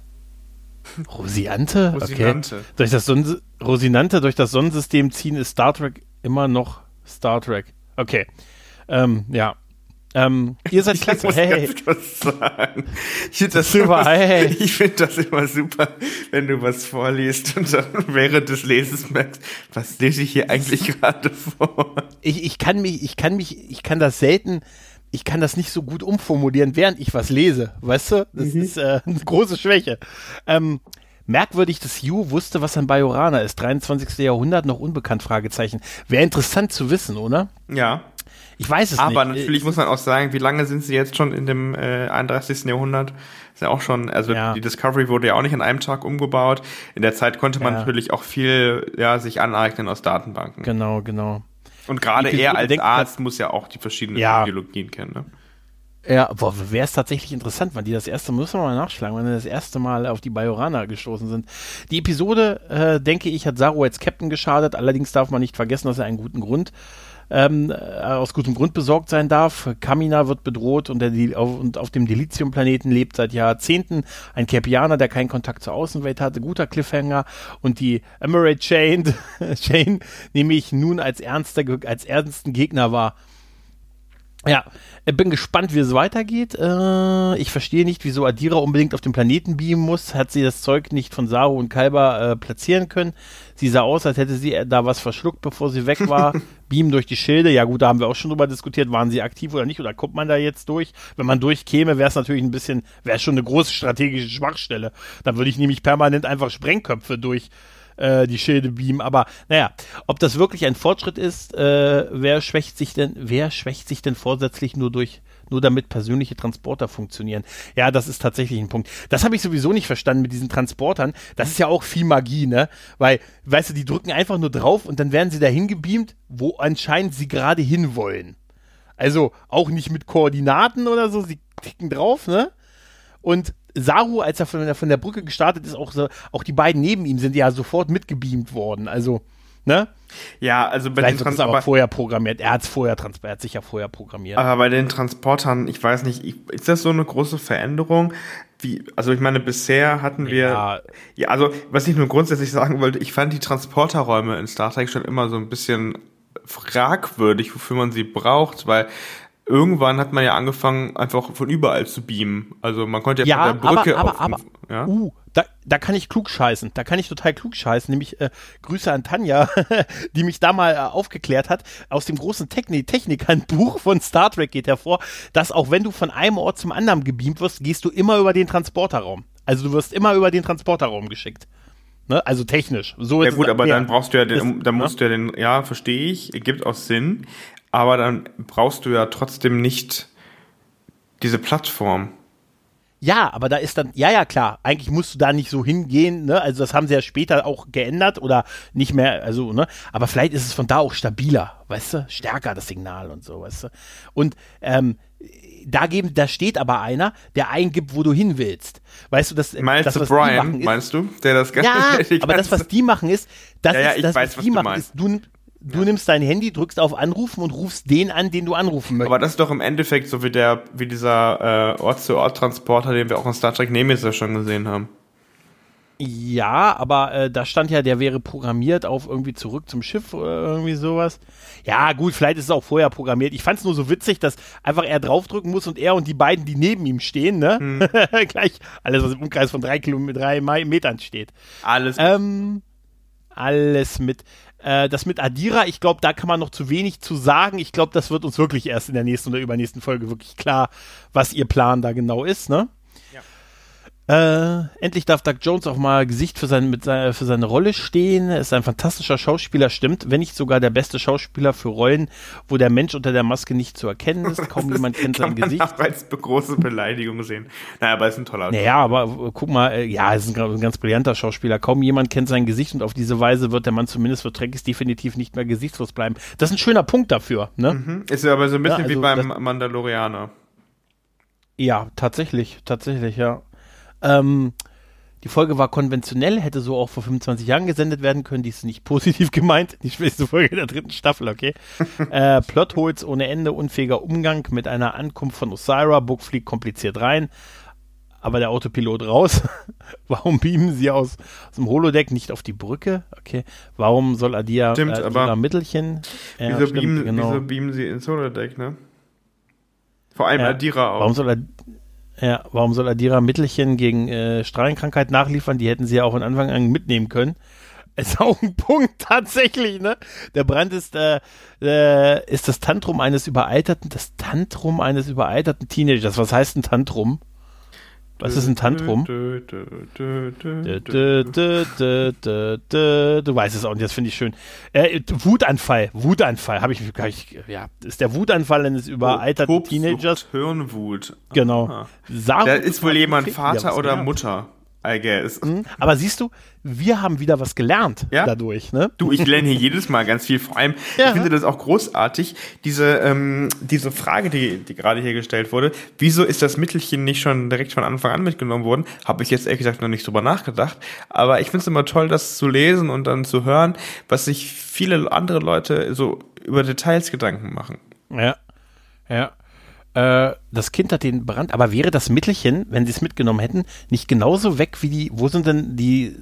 Speaker 1: Rosiante?
Speaker 2: Rosinante.
Speaker 1: Okay. Durch das Sonn Rosinante durch das Sonnensystem ziehen ist Star Trek immer noch Star Trek. Okay. Ähm, ja. Ähm, ihr seid klasse.
Speaker 2: Ich muss
Speaker 1: hey,
Speaker 2: ganz kurz sagen. Ich finde das,
Speaker 1: Super,
Speaker 2: immer,
Speaker 1: hey.
Speaker 2: ich find das immer super, wenn du was vorliest und dann während des Lesens merkst, was lese ich hier eigentlich gerade vor?
Speaker 1: ich, ich kann mich, ich kann mich, ich kann das selten, ich kann das nicht so gut umformulieren, während ich was lese, weißt du? Das ist äh, eine große Schwäche. Ähm, merkwürdig, dass Yu wusste, was ein Bajorana ist. 23. Jahrhundert, noch unbekannt, Fragezeichen. Wäre interessant zu wissen, oder?
Speaker 2: Ja.
Speaker 1: Ich weiß es
Speaker 2: Aber
Speaker 1: nicht.
Speaker 2: natürlich muss man auch sagen, wie lange sind sie jetzt schon in dem äh, 31. Jahrhundert? Ist ja auch schon, also
Speaker 1: Ja.
Speaker 2: die Discovery wurde ja auch nicht an einem Tag umgebaut. In der Zeit konnte man
Speaker 1: Ja.
Speaker 2: natürlich auch viel ja, sich aneignen aus Datenbanken.
Speaker 1: Genau, genau.
Speaker 2: Und gerade er als
Speaker 1: denkt-
Speaker 2: Arzt muss ja auch die verschiedenen
Speaker 1: Ja.
Speaker 2: Ideologien kennen. Ne?
Speaker 1: Ja, wäre es tatsächlich interessant, wann die das erste Mal, müssen wir mal nachschlagen, wann die das erste Mal auf die Bajorana gestoßen sind. Die Episode, äh, denke ich, hat Saru als Captain geschadet, allerdings darf man nicht vergessen, dass er einen guten Grund, ähm, äh, aus gutem Grund besorgt sein darf. Kamina wird bedroht und, der, auf, und auf dem Dilithium-Planeten lebt seit Jahrzehnten ein Capianer, der keinen Kontakt zur Außenwelt hatte. Guter Cliffhanger. Und die Emerald Chain, nehme ich nun als, ernster, als ernsten Gegner wahr. Ja, bin gespannt, wie es weitergeht. Äh, ich verstehe nicht, wieso Adira unbedingt auf den Planeten beamen muss. Hat sie das Zeug nicht von Saru und Kalber äh, platzieren können? Sie sah aus, als hätte sie äh, da was verschluckt, bevor sie weg war. Beam durch die Schilde. Ja gut, da haben wir auch schon drüber diskutiert, waren sie aktiv oder nicht? Oder kommt man da jetzt durch? Wenn man durchkäme, wäre es natürlich ein bisschen, wäre schon eine große strategische Schwachstelle. Dann würde ich nämlich permanent einfach Sprengköpfe durch äh, die Schilde beamen. Aber naja, ob das wirklich ein Fortschritt ist, äh, wer schwächt sich denn, wer schwächt sich denn vorsätzlich nur durch, nur damit persönliche Transporter funktionieren? Ja, das ist tatsächlich ein Punkt. Das habe ich sowieso nicht verstanden mit diesen Transportern. Das ist ja auch viel Magie, ne? Weil, weißt du, die drücken einfach nur drauf und dann werden sie dahin gebeamt, wo anscheinend sie gerade hinwollen. Also auch nicht mit Koordinaten oder so, sie klicken drauf, ne? Und Saru, als er von der, von der Brücke gestartet ist, auch, so, auch die beiden neben ihm sind ja sofort mitgebeamt worden. Also, ne?
Speaker 2: Ja, also bei den,
Speaker 1: Vielleicht wird es
Speaker 2: Trans
Speaker 1: aber vorher programmiert. Er hat es vorher er hat sich ja vorher programmiert.
Speaker 2: aber bei den Transportern, ich weiß nicht, ich, ist das so eine große Veränderung? Wie, also ich meine, bisher hatten wir,
Speaker 1: Ja.
Speaker 2: ja, also was ich nur grundsätzlich sagen wollte, ich fand die Transporterräume in Star Trek schon immer so ein bisschen fragwürdig, wofür man sie braucht, weil irgendwann hat man ja angefangen, einfach von überall zu beamen. Also man konnte ja,
Speaker 1: Ja,
Speaker 2: von der Brücke
Speaker 1: aber,
Speaker 2: auf,
Speaker 1: aber,
Speaker 2: ja?
Speaker 1: Uh, da, da kann ich klug scheißen. Da kann ich total klug scheißen. Nämlich äh, Grüße an Tanja, die mich da mal äh, aufgeklärt hat. Aus dem großen Technik Technikhandbuch von Star Trek geht hervor, dass auch wenn du von einem Ort zum anderen gebeamt wirst, gehst du immer über den Transporterraum. Also du wirst immer über den Transporterraum geschickt. Ne? Also technisch. So
Speaker 2: Ja gut, aber
Speaker 1: ja.
Speaker 2: dann brauchst du ja den,
Speaker 1: Ist-
Speaker 2: dann
Speaker 1: ne?
Speaker 2: musst du ja den, ja, verstehe ich, gibt auch Sinn, aber dann brauchst du ja trotzdem nicht diese Plattform.
Speaker 1: Ja, aber da ist dann, ja, ja, klar, eigentlich musst du da nicht so hingehen, ne? Also das haben sie ja später auch geändert oder nicht mehr, also, ne? Aber vielleicht ist es von da auch stabiler, weißt du? Stärker das Signal und so, weißt du? Und ähm, da geben, da steht aber einer, der eingibt, wo du hin willst. Weißt du, das,
Speaker 2: Meinst
Speaker 1: das
Speaker 2: du
Speaker 1: was die
Speaker 2: Brian,
Speaker 1: machen, ist,
Speaker 2: meinst du, der das Ganze
Speaker 1: Ja,
Speaker 2: die
Speaker 1: aber das, was die machen, ist, das
Speaker 2: Ja, ja,
Speaker 1: ist,
Speaker 2: ich
Speaker 1: das,
Speaker 2: weiß,
Speaker 1: was die
Speaker 2: du
Speaker 1: machen,
Speaker 2: meinst.
Speaker 1: ist, du, du nimmst dein Handy, drückst auf Anrufen und rufst den an, den du anrufen möchtest.
Speaker 2: aber das ist doch im Endeffekt so wie der, wie dieser äh, Ort-zu-Ort-Transporter, den wir auch in Star Trek Nemesis schon gesehen haben.
Speaker 1: Ja, aber äh, da stand ja, der wäre programmiert auf irgendwie zurück zum Schiff oder irgendwie sowas. Ja, gut, vielleicht ist es auch vorher programmiert. Ich fand es nur so witzig, dass einfach er draufdrücken muss und er und die beiden, die neben ihm stehen, ne?
Speaker 2: Hm.
Speaker 1: Gleich alles, was im Umkreis von drei, Kilometern, drei Metern steht.
Speaker 2: Alles.
Speaker 1: Ähm, alles mit. Äh, das mit Adira, ich glaube, da kann man noch zu wenig zu sagen. Ich glaube, das wird uns wirklich erst in der nächsten oder übernächsten Folge wirklich klar, was ihr Plan da genau ist, ne? Äh, endlich darf Doug Jones auch mal Gesicht für, sein, mit seine, für seine Rolle stehen. Er ist ein fantastischer Schauspieler, stimmt. Wenn nicht sogar der beste Schauspieler für Rollen, wo der Mensch unter der Maske nicht zu erkennen ist. Kaum jemand kennt sein Gesicht.
Speaker 2: Man als große Beleidigung sehen. Naja, aber er ist ein toller
Speaker 1: Naja, aber guck mal, äh, ja, er ist ein, ein, ganz brillanter Schauspieler. Kaum jemand kennt sein Gesicht und auf diese Weise wird der Mann zumindest für Trekkies definitiv nicht mehr gesichtslos bleiben. Das ist ein schöner Punkt dafür, ne?
Speaker 2: Mhm. Ist ja aber so ein bisschen ja, also wie beim Mandalorianer.
Speaker 1: Ja, tatsächlich, tatsächlich, ja. Ähm, die Folge war konventionell, hätte so auch vor 25 Jahren gesendet werden können. Die ist nicht positiv gemeint. Die schwächste Folge der dritten Staffel, okay. äh, Plotholes ohne Ende, unfähiger Umgang mit einer Ankunft von Osira. Book fliegt kompliziert rein, aber der Autopilot raus. Warum beamen sie aus, aus dem Holodeck nicht auf die Brücke? Okay. Warum soll Adia,
Speaker 2: stimmt, äh, aber
Speaker 1: Mittelchen?
Speaker 2: Ja, wieso, stimmt, beamen, genau. wieso beamen sie ins Holodeck, ne? Vor allem ja, Adira auch.
Speaker 1: Warum soll er ja, warum soll Adira Mittelchen gegen äh, Strahlenkrankheit nachliefern? Die hätten sie ja auch von Anfang an mitnehmen können. Ist auch ein Punkt tatsächlich, ne? Der Brand ist, äh, äh, ist das Tantrum eines überalterten, das Tantrum eines überalterten Teenagers. Was heißt ein Tantrum? Was ist ein Tantrum? Du weißt es auch nicht, das finde ich schön. Äh, Wutanfall, Wutanfall, habe ich, hab ich, ja, ist der Wutanfall eines überalterten Teenagers.
Speaker 2: Hirnwut.
Speaker 1: Genau.
Speaker 2: Da ist wohl jemand Vater oder Mutter. I guess. Mhm.
Speaker 1: Aber siehst du, wir haben wieder was gelernt ja? dadurch. Ne?
Speaker 2: Du, ich lerne hier jedes Mal ganz viel. Vor allem, ja. ich finde das auch großartig, diese, ähm, diese Frage, die, die gerade hier gestellt wurde. Wieso ist das Mittelchen nicht schon direkt von Anfang an mitgenommen worden? Habe ich jetzt ehrlich gesagt noch nicht drüber nachgedacht. Aber ich finde es immer toll, das zu lesen und dann zu hören, was sich viele andere Leute so über Details Gedanken machen.
Speaker 1: Ja, ja äh, das Kind hat den Brand, aber wäre das Mittelchen, wenn sie es mitgenommen hätten, nicht genauso weg wie die, wo sind denn die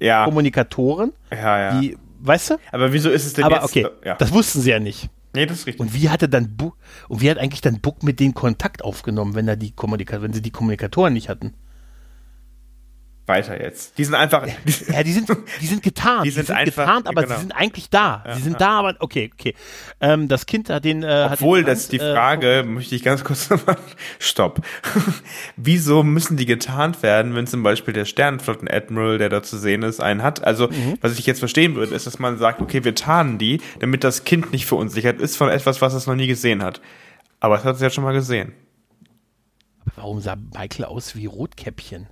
Speaker 1: ja. Kommunikatoren?
Speaker 2: Ja, ja.
Speaker 1: Die, weißt du?
Speaker 2: Aber wieso ist es denn
Speaker 1: aber
Speaker 2: jetzt?
Speaker 1: okay, ja. das wussten sie ja nicht.
Speaker 2: Nee, das ist richtig.
Speaker 1: Und wie hatte dann Bu und wie hat eigentlich dann Buck mit denen Kontakt aufgenommen, wenn er die Kommunika wenn sie die Kommunikatoren nicht hatten?
Speaker 2: Weiter jetzt. Die sind einfach.
Speaker 1: Die, ja, die sind, die sind getarnt.
Speaker 2: Die sind, die sind einfach,
Speaker 1: getarnt, aber genau. sie sind eigentlich da. Ja, sie sind ja. da, aber okay, okay. Ähm, das Kind hat den. Äh,
Speaker 2: Obwohl,
Speaker 1: hat den
Speaker 2: das ist die äh, Frage, äh, möchte ich ganz kurz nochmal. Stopp. Wieso müssen die getarnt werden, wenn zum Beispiel der Sternenflotten-Admiral, der da zu sehen ist, einen hat? Also, mhm. was ich jetzt verstehen würde, ist, dass man sagt, okay, wir tarnen die, damit das Kind nicht verunsichert ist von etwas, was es noch nie gesehen hat. Aber es hat es ja schon mal gesehen.
Speaker 1: Aber warum sah Michael aus wie Rotkäppchen?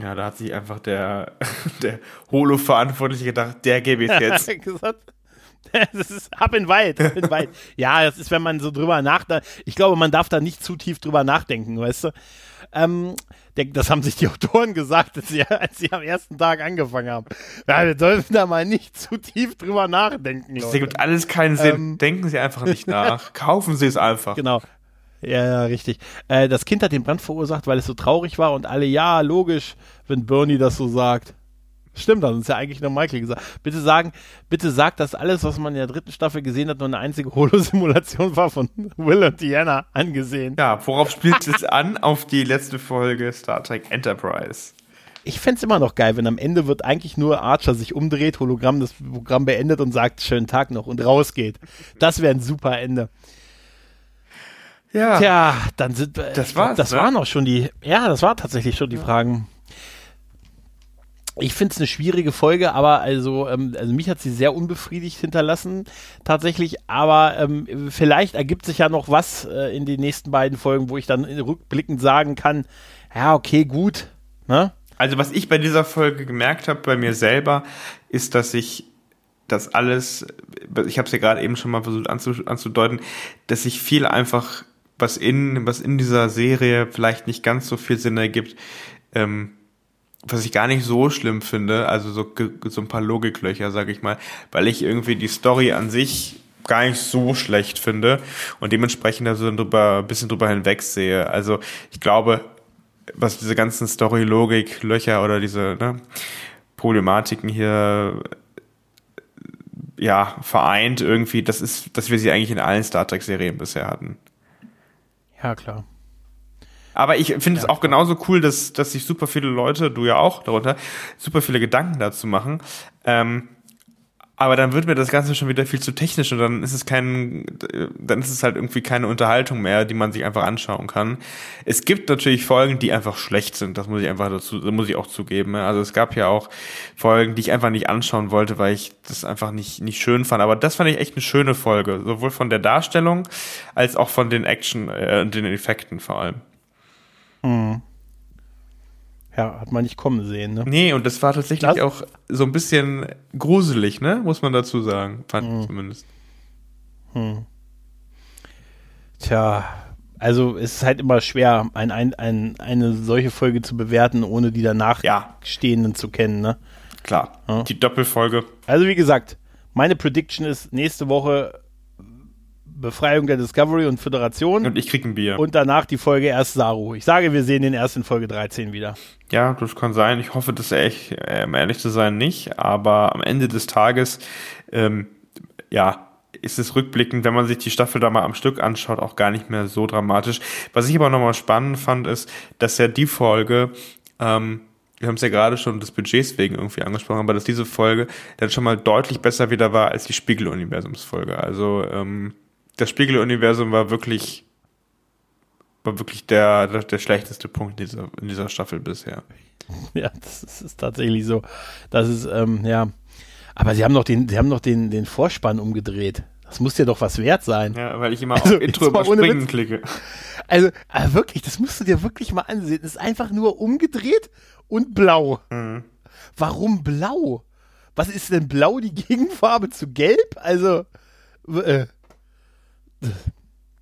Speaker 2: Ja, da hat sich einfach der, der Holo-Verantwortliche gedacht, der gebe ich jetzt.
Speaker 1: Das ist ab in weit, ab in weit. Ja, das ist, wenn man so drüber nachdenkt. Ich glaube, man darf da nicht zu tief drüber nachdenken, weißt du? Ähm, das haben sich die Autoren gesagt, als sie, als sie am ersten Tag angefangen haben. Ja, wir dürfen da mal nicht zu tief drüber nachdenken.
Speaker 2: Leute. Das ergibt alles keinen Sinn. Ähm, Denken Sie einfach nicht nach. Kaufen Sie es einfach.
Speaker 1: Genau. Ja, ja, richtig. Äh, das Kind hat den Brand verursacht, weil es so traurig war und alle, ja, logisch, wenn Bernie das so sagt. Stimmt, das ist ja eigentlich nur Michael gesagt. Bitte sagen, bitte sagt, dass alles, was man in der dritten Staffel gesehen hat, nur eine einzige Holo-Simulation war von Will und Diana angesehen.
Speaker 2: Ja, worauf spielt es an? Auf die letzte Folge Star Trek Enterprise.
Speaker 1: Ich fände immer noch geil, wenn am Ende wird eigentlich nur Archer sich umdreht, Hologramm das Programm beendet und sagt, schönen Tag noch und rausgeht. Das wäre ein super Ende. Ja. Tja, dann sind wir. Das war's. Das ne? waren auch schon die. Ja, das war tatsächlich schon die ja. Fragen. Ich finde es eine schwierige Folge, aber also, ähm, also mich hat sie sehr unbefriedigt hinterlassen, tatsächlich. Aber ähm, vielleicht ergibt sich ja noch was äh, in den nächsten beiden Folgen, wo ich dann rückblickend sagen kann, ja, okay, gut. Ne?
Speaker 2: Also was ich bei dieser Folge gemerkt habe, bei mir selber, ist, dass ich das alles, ich habe es ja gerade eben schon mal versucht anzudeuten, dass ich viel einfach was in, was in dieser Serie vielleicht nicht ganz so viel Sinn ergibt, ähm, was ich gar nicht so schlimm finde, also so, so ein paar Logiklöcher, sag ich mal, weil ich irgendwie die Story an sich gar nicht so schlecht finde und dementsprechend da so ein bisschen drüber hinwegsehe. Also ich glaube, was diese ganzen Story-Logik, Löcher oder diese ne, Problematiken hier ja, vereint irgendwie, das ist, dass wir sie eigentlich in allen Star Trek-Serien bisher hatten.
Speaker 1: Ja, klar.
Speaker 2: Aber ich finde ja, es auch genauso cool, dass, dass sich super viele Leute, du ja auch darunter, super viele Gedanken dazu machen. Ähm, aber dann wird mir das Ganze schon wieder viel zu technisch und dann ist es kein, dann ist es halt irgendwie keine Unterhaltung mehr, die man sich einfach anschauen kann. Es gibt natürlich Folgen, die einfach schlecht sind, das muss ich einfach dazu, muss ich auch zugeben. Also es gab ja auch Folgen, die ich einfach nicht anschauen wollte, weil ich das einfach nicht, nicht schön fand. Aber das fand ich echt eine schöne Folge, sowohl von der Darstellung als auch von den Action äh, den Effekten vor allem.
Speaker 1: Hm. Ja, hat man nicht kommen sehen, ne?
Speaker 2: Nee, und das war tatsächlich das? auch so ein bisschen gruselig, ne? Muss man dazu sagen, fand hm. ich zumindest. Hm.
Speaker 1: Tja, also es ist halt immer schwer, ein, ein, ein, eine solche Folge zu bewerten, ohne die danach ja. stehenden zu kennen, ne?
Speaker 2: Klar, ja. die Doppelfolge.
Speaker 1: Also wie gesagt, meine Prediction ist nächste Woche Befreiung der Discovery und Föderation.
Speaker 2: Und ich krieg ein Bier.
Speaker 1: Und danach die Folge erst Saru. Ich sage, wir sehen den erst in Folge 13 wieder.
Speaker 2: Ja, das kann sein. Ich hoffe, dass er echt, um ehrlich zu sein, nicht. Aber am Ende des Tages, ähm, ja, ist es rückblickend, wenn man sich die Staffel da mal am Stück anschaut, auch gar nicht mehr so dramatisch. Was ich aber nochmal spannend fand, ist, dass ja die Folge, ähm, wir haben es ja gerade schon des Budgets wegen irgendwie angesprochen, aber dass diese Folge dann schon mal deutlich besser wieder war als die Spiegel-Universums-Folge. Also ähm, das Spiegeluniversum war wirklich war wirklich der, der, der schlechteste Punkt in dieser, in dieser Staffel bisher.
Speaker 1: Ja, das ist, ist tatsächlich so. Das ist, ähm, ja. Aber sie haben noch den, sie haben noch den, den Vorspann umgedreht. Das muss dir doch was wert sein.
Speaker 2: Ja, weil ich immer also, auf Intro überspringen klicke.
Speaker 1: Also, also, wirklich, das musst du dir wirklich mal ansehen. Es ist einfach nur umgedreht und blau. Mhm. Warum blau? Was ist denn blau die Gegenfarbe zu gelb? Also, äh,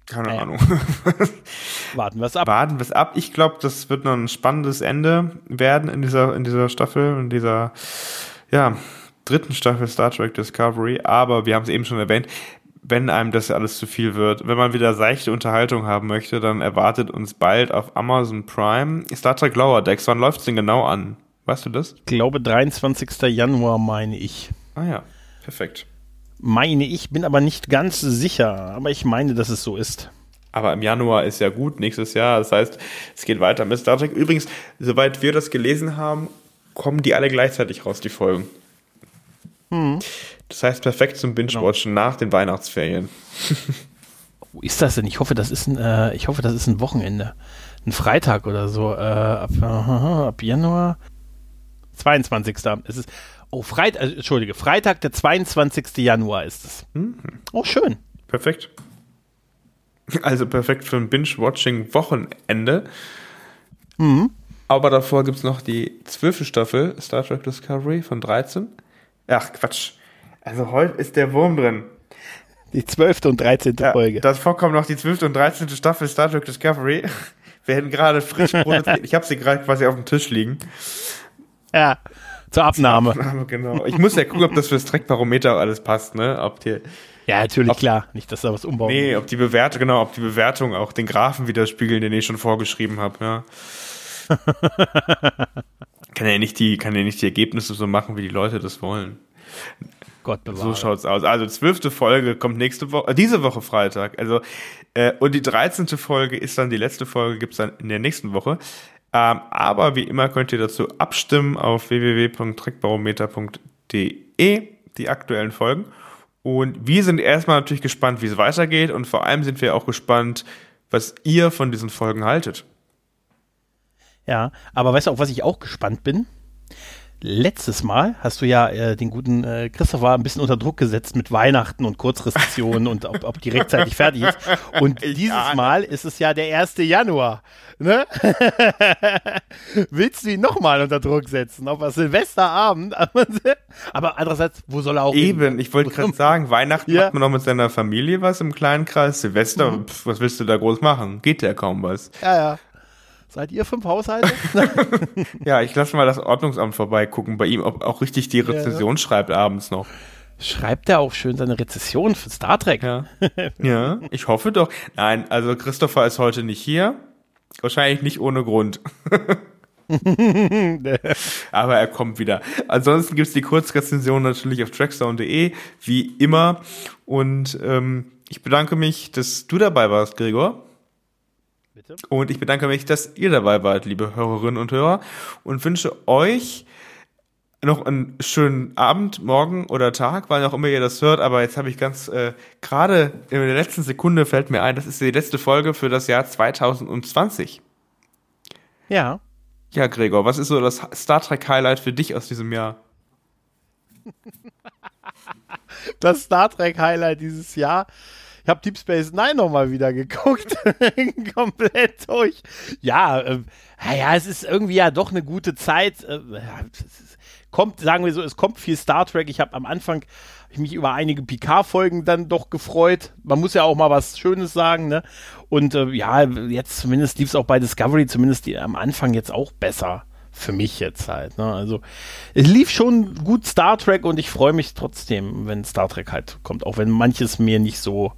Speaker 2: keine naja. Ahnung.
Speaker 1: Warten wir es ab.
Speaker 2: Warten wir es ab. Ich glaube, das wird noch ein spannendes Ende werden in dieser, in dieser Staffel, in dieser, ja, dritten Staffel Star Trek Discovery. Aber wir haben es eben schon erwähnt, wenn einem das alles zu viel wird, wenn man wieder seichte Unterhaltung haben möchte, dann erwartet uns bald auf Amazon Prime Star Trek Lower Decks. Wann läuft es denn genau an? Weißt du das?
Speaker 1: Ich glaube 23. Januar, meine ich.
Speaker 2: Ah ja, perfekt
Speaker 1: meine ich, bin aber nicht ganz sicher, aber ich meine, dass es so ist.
Speaker 2: Aber im Januar ist ja gut, nächstes Jahr. Das heißt, es geht weiter mit Star Trek. Übrigens, soweit wir das gelesen haben, kommen die alle gleichzeitig raus, die Folgen. Hm. Das heißt, perfekt zum Binge-Watchen genau. nach den Weihnachtsferien.
Speaker 1: Wo ist das denn? Ich hoffe, das ist ein, äh, ich hoffe, das ist ein Wochenende. Ein Freitag oder so. Äh, ab, äh, ab Januar. 22. Es ist, Oh, Freitag, also, Entschuldige, Freitag, der 22. Januar ist es. Mhm. Oh, schön.
Speaker 2: Perfekt. Also perfekt für ein Binge-Watching-Wochenende. Mhm. Aber davor gibt es noch die zwölfte Staffel Star Trek Discovery von 13. Ach, Quatsch. Also heute ist der Wurm drin.
Speaker 1: Die zwölfte und dreizehnte ja, Folge.
Speaker 2: Davor kommt noch die zwölfte und dreizehnte Staffel Star Trek Discovery. Wir hätten gerade frisch produziert. ich habe sie gerade quasi auf dem Tisch liegen.
Speaker 1: Ja. Zur Abnahme. Zur
Speaker 2: Abnahme, genau. Ich muss ja gucken, ob das fürs Trackbarometer alles passt, ne? Ob die,
Speaker 1: ja, natürlich, ob, klar. Nicht, dass da was umbauen
Speaker 2: Nee, ob die Bewertung, genau, ob die Bewertung auch den Graphen widerspiegeln, den ich schon vorgeschrieben habe, ja. kann ja nicht die, kann ja nicht die Ergebnisse so machen, wie die Leute das wollen.
Speaker 1: Gott bewahre.
Speaker 2: So schaut's aus. Also zwölfte Folge kommt nächste Woche, äh, diese Woche Freitag. Also äh, und die dreizehnte Folge ist dann die letzte Folge, gibt's dann in der nächsten Woche. Ähm, aber wie immer könnt ihr dazu abstimmen auf www.trickbarometer.de, die aktuellen Folgen. Und wir sind erstmal natürlich gespannt, wie es weitergeht. Und vor allem sind wir auch gespannt, was ihr von diesen Folgen haltet.
Speaker 1: Ja, aber weißt du, auf was ich auch gespannt bin? Letztes Mal hast du ja äh, den guten äh, Christopher ein bisschen unter Druck gesetzt mit Weihnachten und Kurzrestriktionen und ob, ob die rechtzeitig fertig ist. Und dieses Mal ist es ja der 1. Januar. Ne? Willst du ihn nochmal unter Druck setzen? Auf Silvesterabend? Aber andererseits, wo soll er auch
Speaker 2: Eben, hin? ich wollte gerade sagen, Weihnachten ja. macht man noch mit seiner Familie was im kleinen Kreis. Silvester, mhm. pf, was willst du da groß machen? Geht ja kaum was.
Speaker 1: Ja, ja. Seid ihr fünf Haushalte?
Speaker 2: ja, ich lasse mal das Ordnungsamt vorbeigucken bei ihm, ob auch richtig die Rezession ja. schreibt abends noch.
Speaker 1: Schreibt er auch schön seine Rezession für Star Trek?
Speaker 2: Ja. ja, ich hoffe doch. Nein, also Christopher ist heute nicht hier. Wahrscheinlich nicht ohne Grund. Aber er kommt wieder. Ansonsten gibt's die Kurzrezension natürlich auf trackstone.de, wie immer. Und ähm, ich bedanke mich, dass du dabei warst, Gregor. Bitte. Und ich bedanke mich, dass ihr dabei wart, liebe Hörerinnen und Hörer, und wünsche euch noch einen schönen Abend, Morgen oder Tag, wann auch immer ihr das hört. Aber jetzt habe ich ganz äh, gerade in der letzten Sekunde fällt mir ein, das ist die letzte Folge für das Jahr 2020.
Speaker 1: Ja.
Speaker 2: Ja, Gregor, was ist so das Star Trek Highlight für dich aus diesem Jahr?
Speaker 1: das Star Trek Highlight dieses Jahr. Ich habe Deep Space Nine nochmal wieder geguckt. Komplett durch. Ja, äh, ja, es ist irgendwie ja doch eine gute Zeit. Äh, kommt, sagen wir so, es kommt viel Star Trek. Ich habe am Anfang hab ich mich über einige Picard-Folgen dann doch gefreut. Man muss ja auch mal was Schönes sagen, ne? Und äh, ja, jetzt zumindest lief es auch bei Discovery, zumindest die, am Anfang jetzt auch besser für mich jetzt halt. Ne? Also es lief schon gut Star Trek und ich freue mich trotzdem, wenn Star Trek halt kommt, auch wenn manches mir nicht so,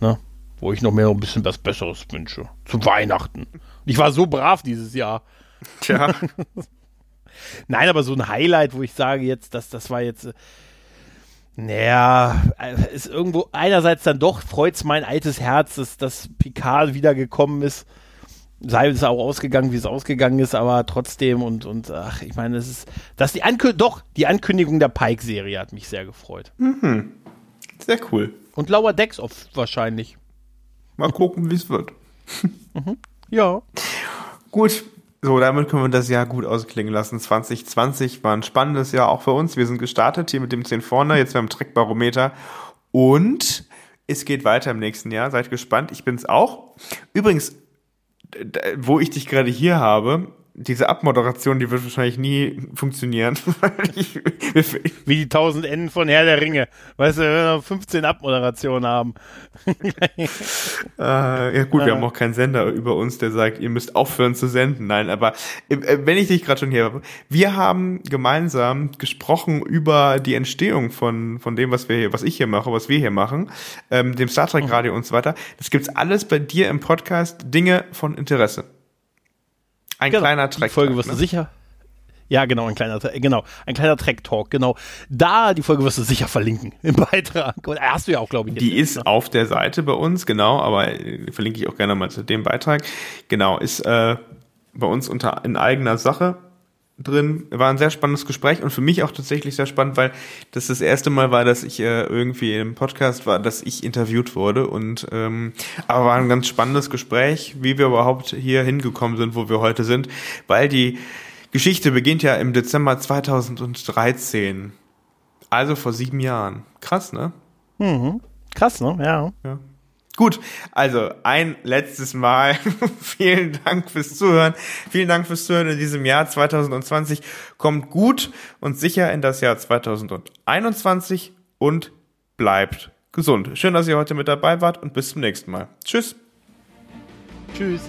Speaker 1: ne, wo ich noch mehr ein bisschen was Besseres wünsche. Zu Weihnachten. Ich war so brav dieses Jahr.
Speaker 2: Tja.
Speaker 1: Nein, aber so ein Highlight, wo ich sage jetzt, dass das war jetzt. Äh, naja, äh, ist irgendwo einerseits dann doch freut es mein altes Herz, dass, dass Picard wiedergekommen ist sei es auch ausgegangen, wie es ausgegangen ist, aber trotzdem und, und ach, ich meine, es ist, dass die Ankündigung, doch, die Ankündigung der Pike-Serie hat mich sehr gefreut.
Speaker 2: Mhm. Sehr cool.
Speaker 1: Und Lower Decks oft wahrscheinlich.
Speaker 2: Mal gucken, wie es wird.
Speaker 1: mhm. Ja.
Speaker 2: Gut. So, damit können wir das Jahr gut ausklingen lassen. 2020 war ein spannendes Jahr auch für uns. Wir sind gestartet hier mit dem 10 vorne, jetzt beim Trackbarometer. Und es geht weiter im nächsten Jahr. Seid gespannt. Ich bin's auch. Übrigens, wo ich dich gerade hier habe, diese Abmoderation, die wird wahrscheinlich nie funktionieren.
Speaker 1: Wie die tausend Enden von Herr der Ringe. Weißt du, wenn wir 15 Abmoderationen haben.
Speaker 2: äh, ja gut, wir haben auch keinen Sender über uns, der sagt, ihr müsst aufhören zu senden. Nein, aber äh, wenn ich dich gerade schon hier habe, wir haben gemeinsam gesprochen über die Entstehung von, von dem, was wir hier, was ich hier mache, was wir hier machen, ähm, dem Star Trek mhm. Radio und so weiter. Das gibt's alles bei dir im Podcast, Dinge von Interesse. Ein genau, kleiner Track.
Speaker 1: Die Folge wirst ne? du sicher. Ja, genau, ein kleiner, genau, ein kleiner Track Talk, genau. Da, die Folge wirst du sicher verlinken im Beitrag. Hast du ja auch, glaube ich.
Speaker 2: Die ist auf der Seite bei uns, genau, aber äh, verlinke ich auch gerne mal zu dem Beitrag. Genau, ist äh, bei uns unter in eigener Sache drin. War ein sehr spannendes Gespräch und für mich auch tatsächlich sehr spannend, weil das das erste Mal war, dass ich äh, irgendwie im Podcast war, dass ich interviewt wurde und ähm, aber war ein ganz spannendes Gespräch, wie wir überhaupt hier hingekommen sind, wo wir heute sind, weil die Geschichte beginnt ja im Dezember 2013, also vor sieben Jahren. Krass, ne?
Speaker 1: Mhm. Krass, ne? Ja.
Speaker 2: ja. Gut, also ein letztes Mal. Vielen Dank fürs Zuhören. Vielen Dank fürs Zuhören in diesem Jahr 2020. Kommt gut und sicher in das Jahr 2021 und bleibt gesund. Schön, dass ihr heute mit dabei wart und bis zum nächsten Mal. Tschüss.
Speaker 1: Tschüss.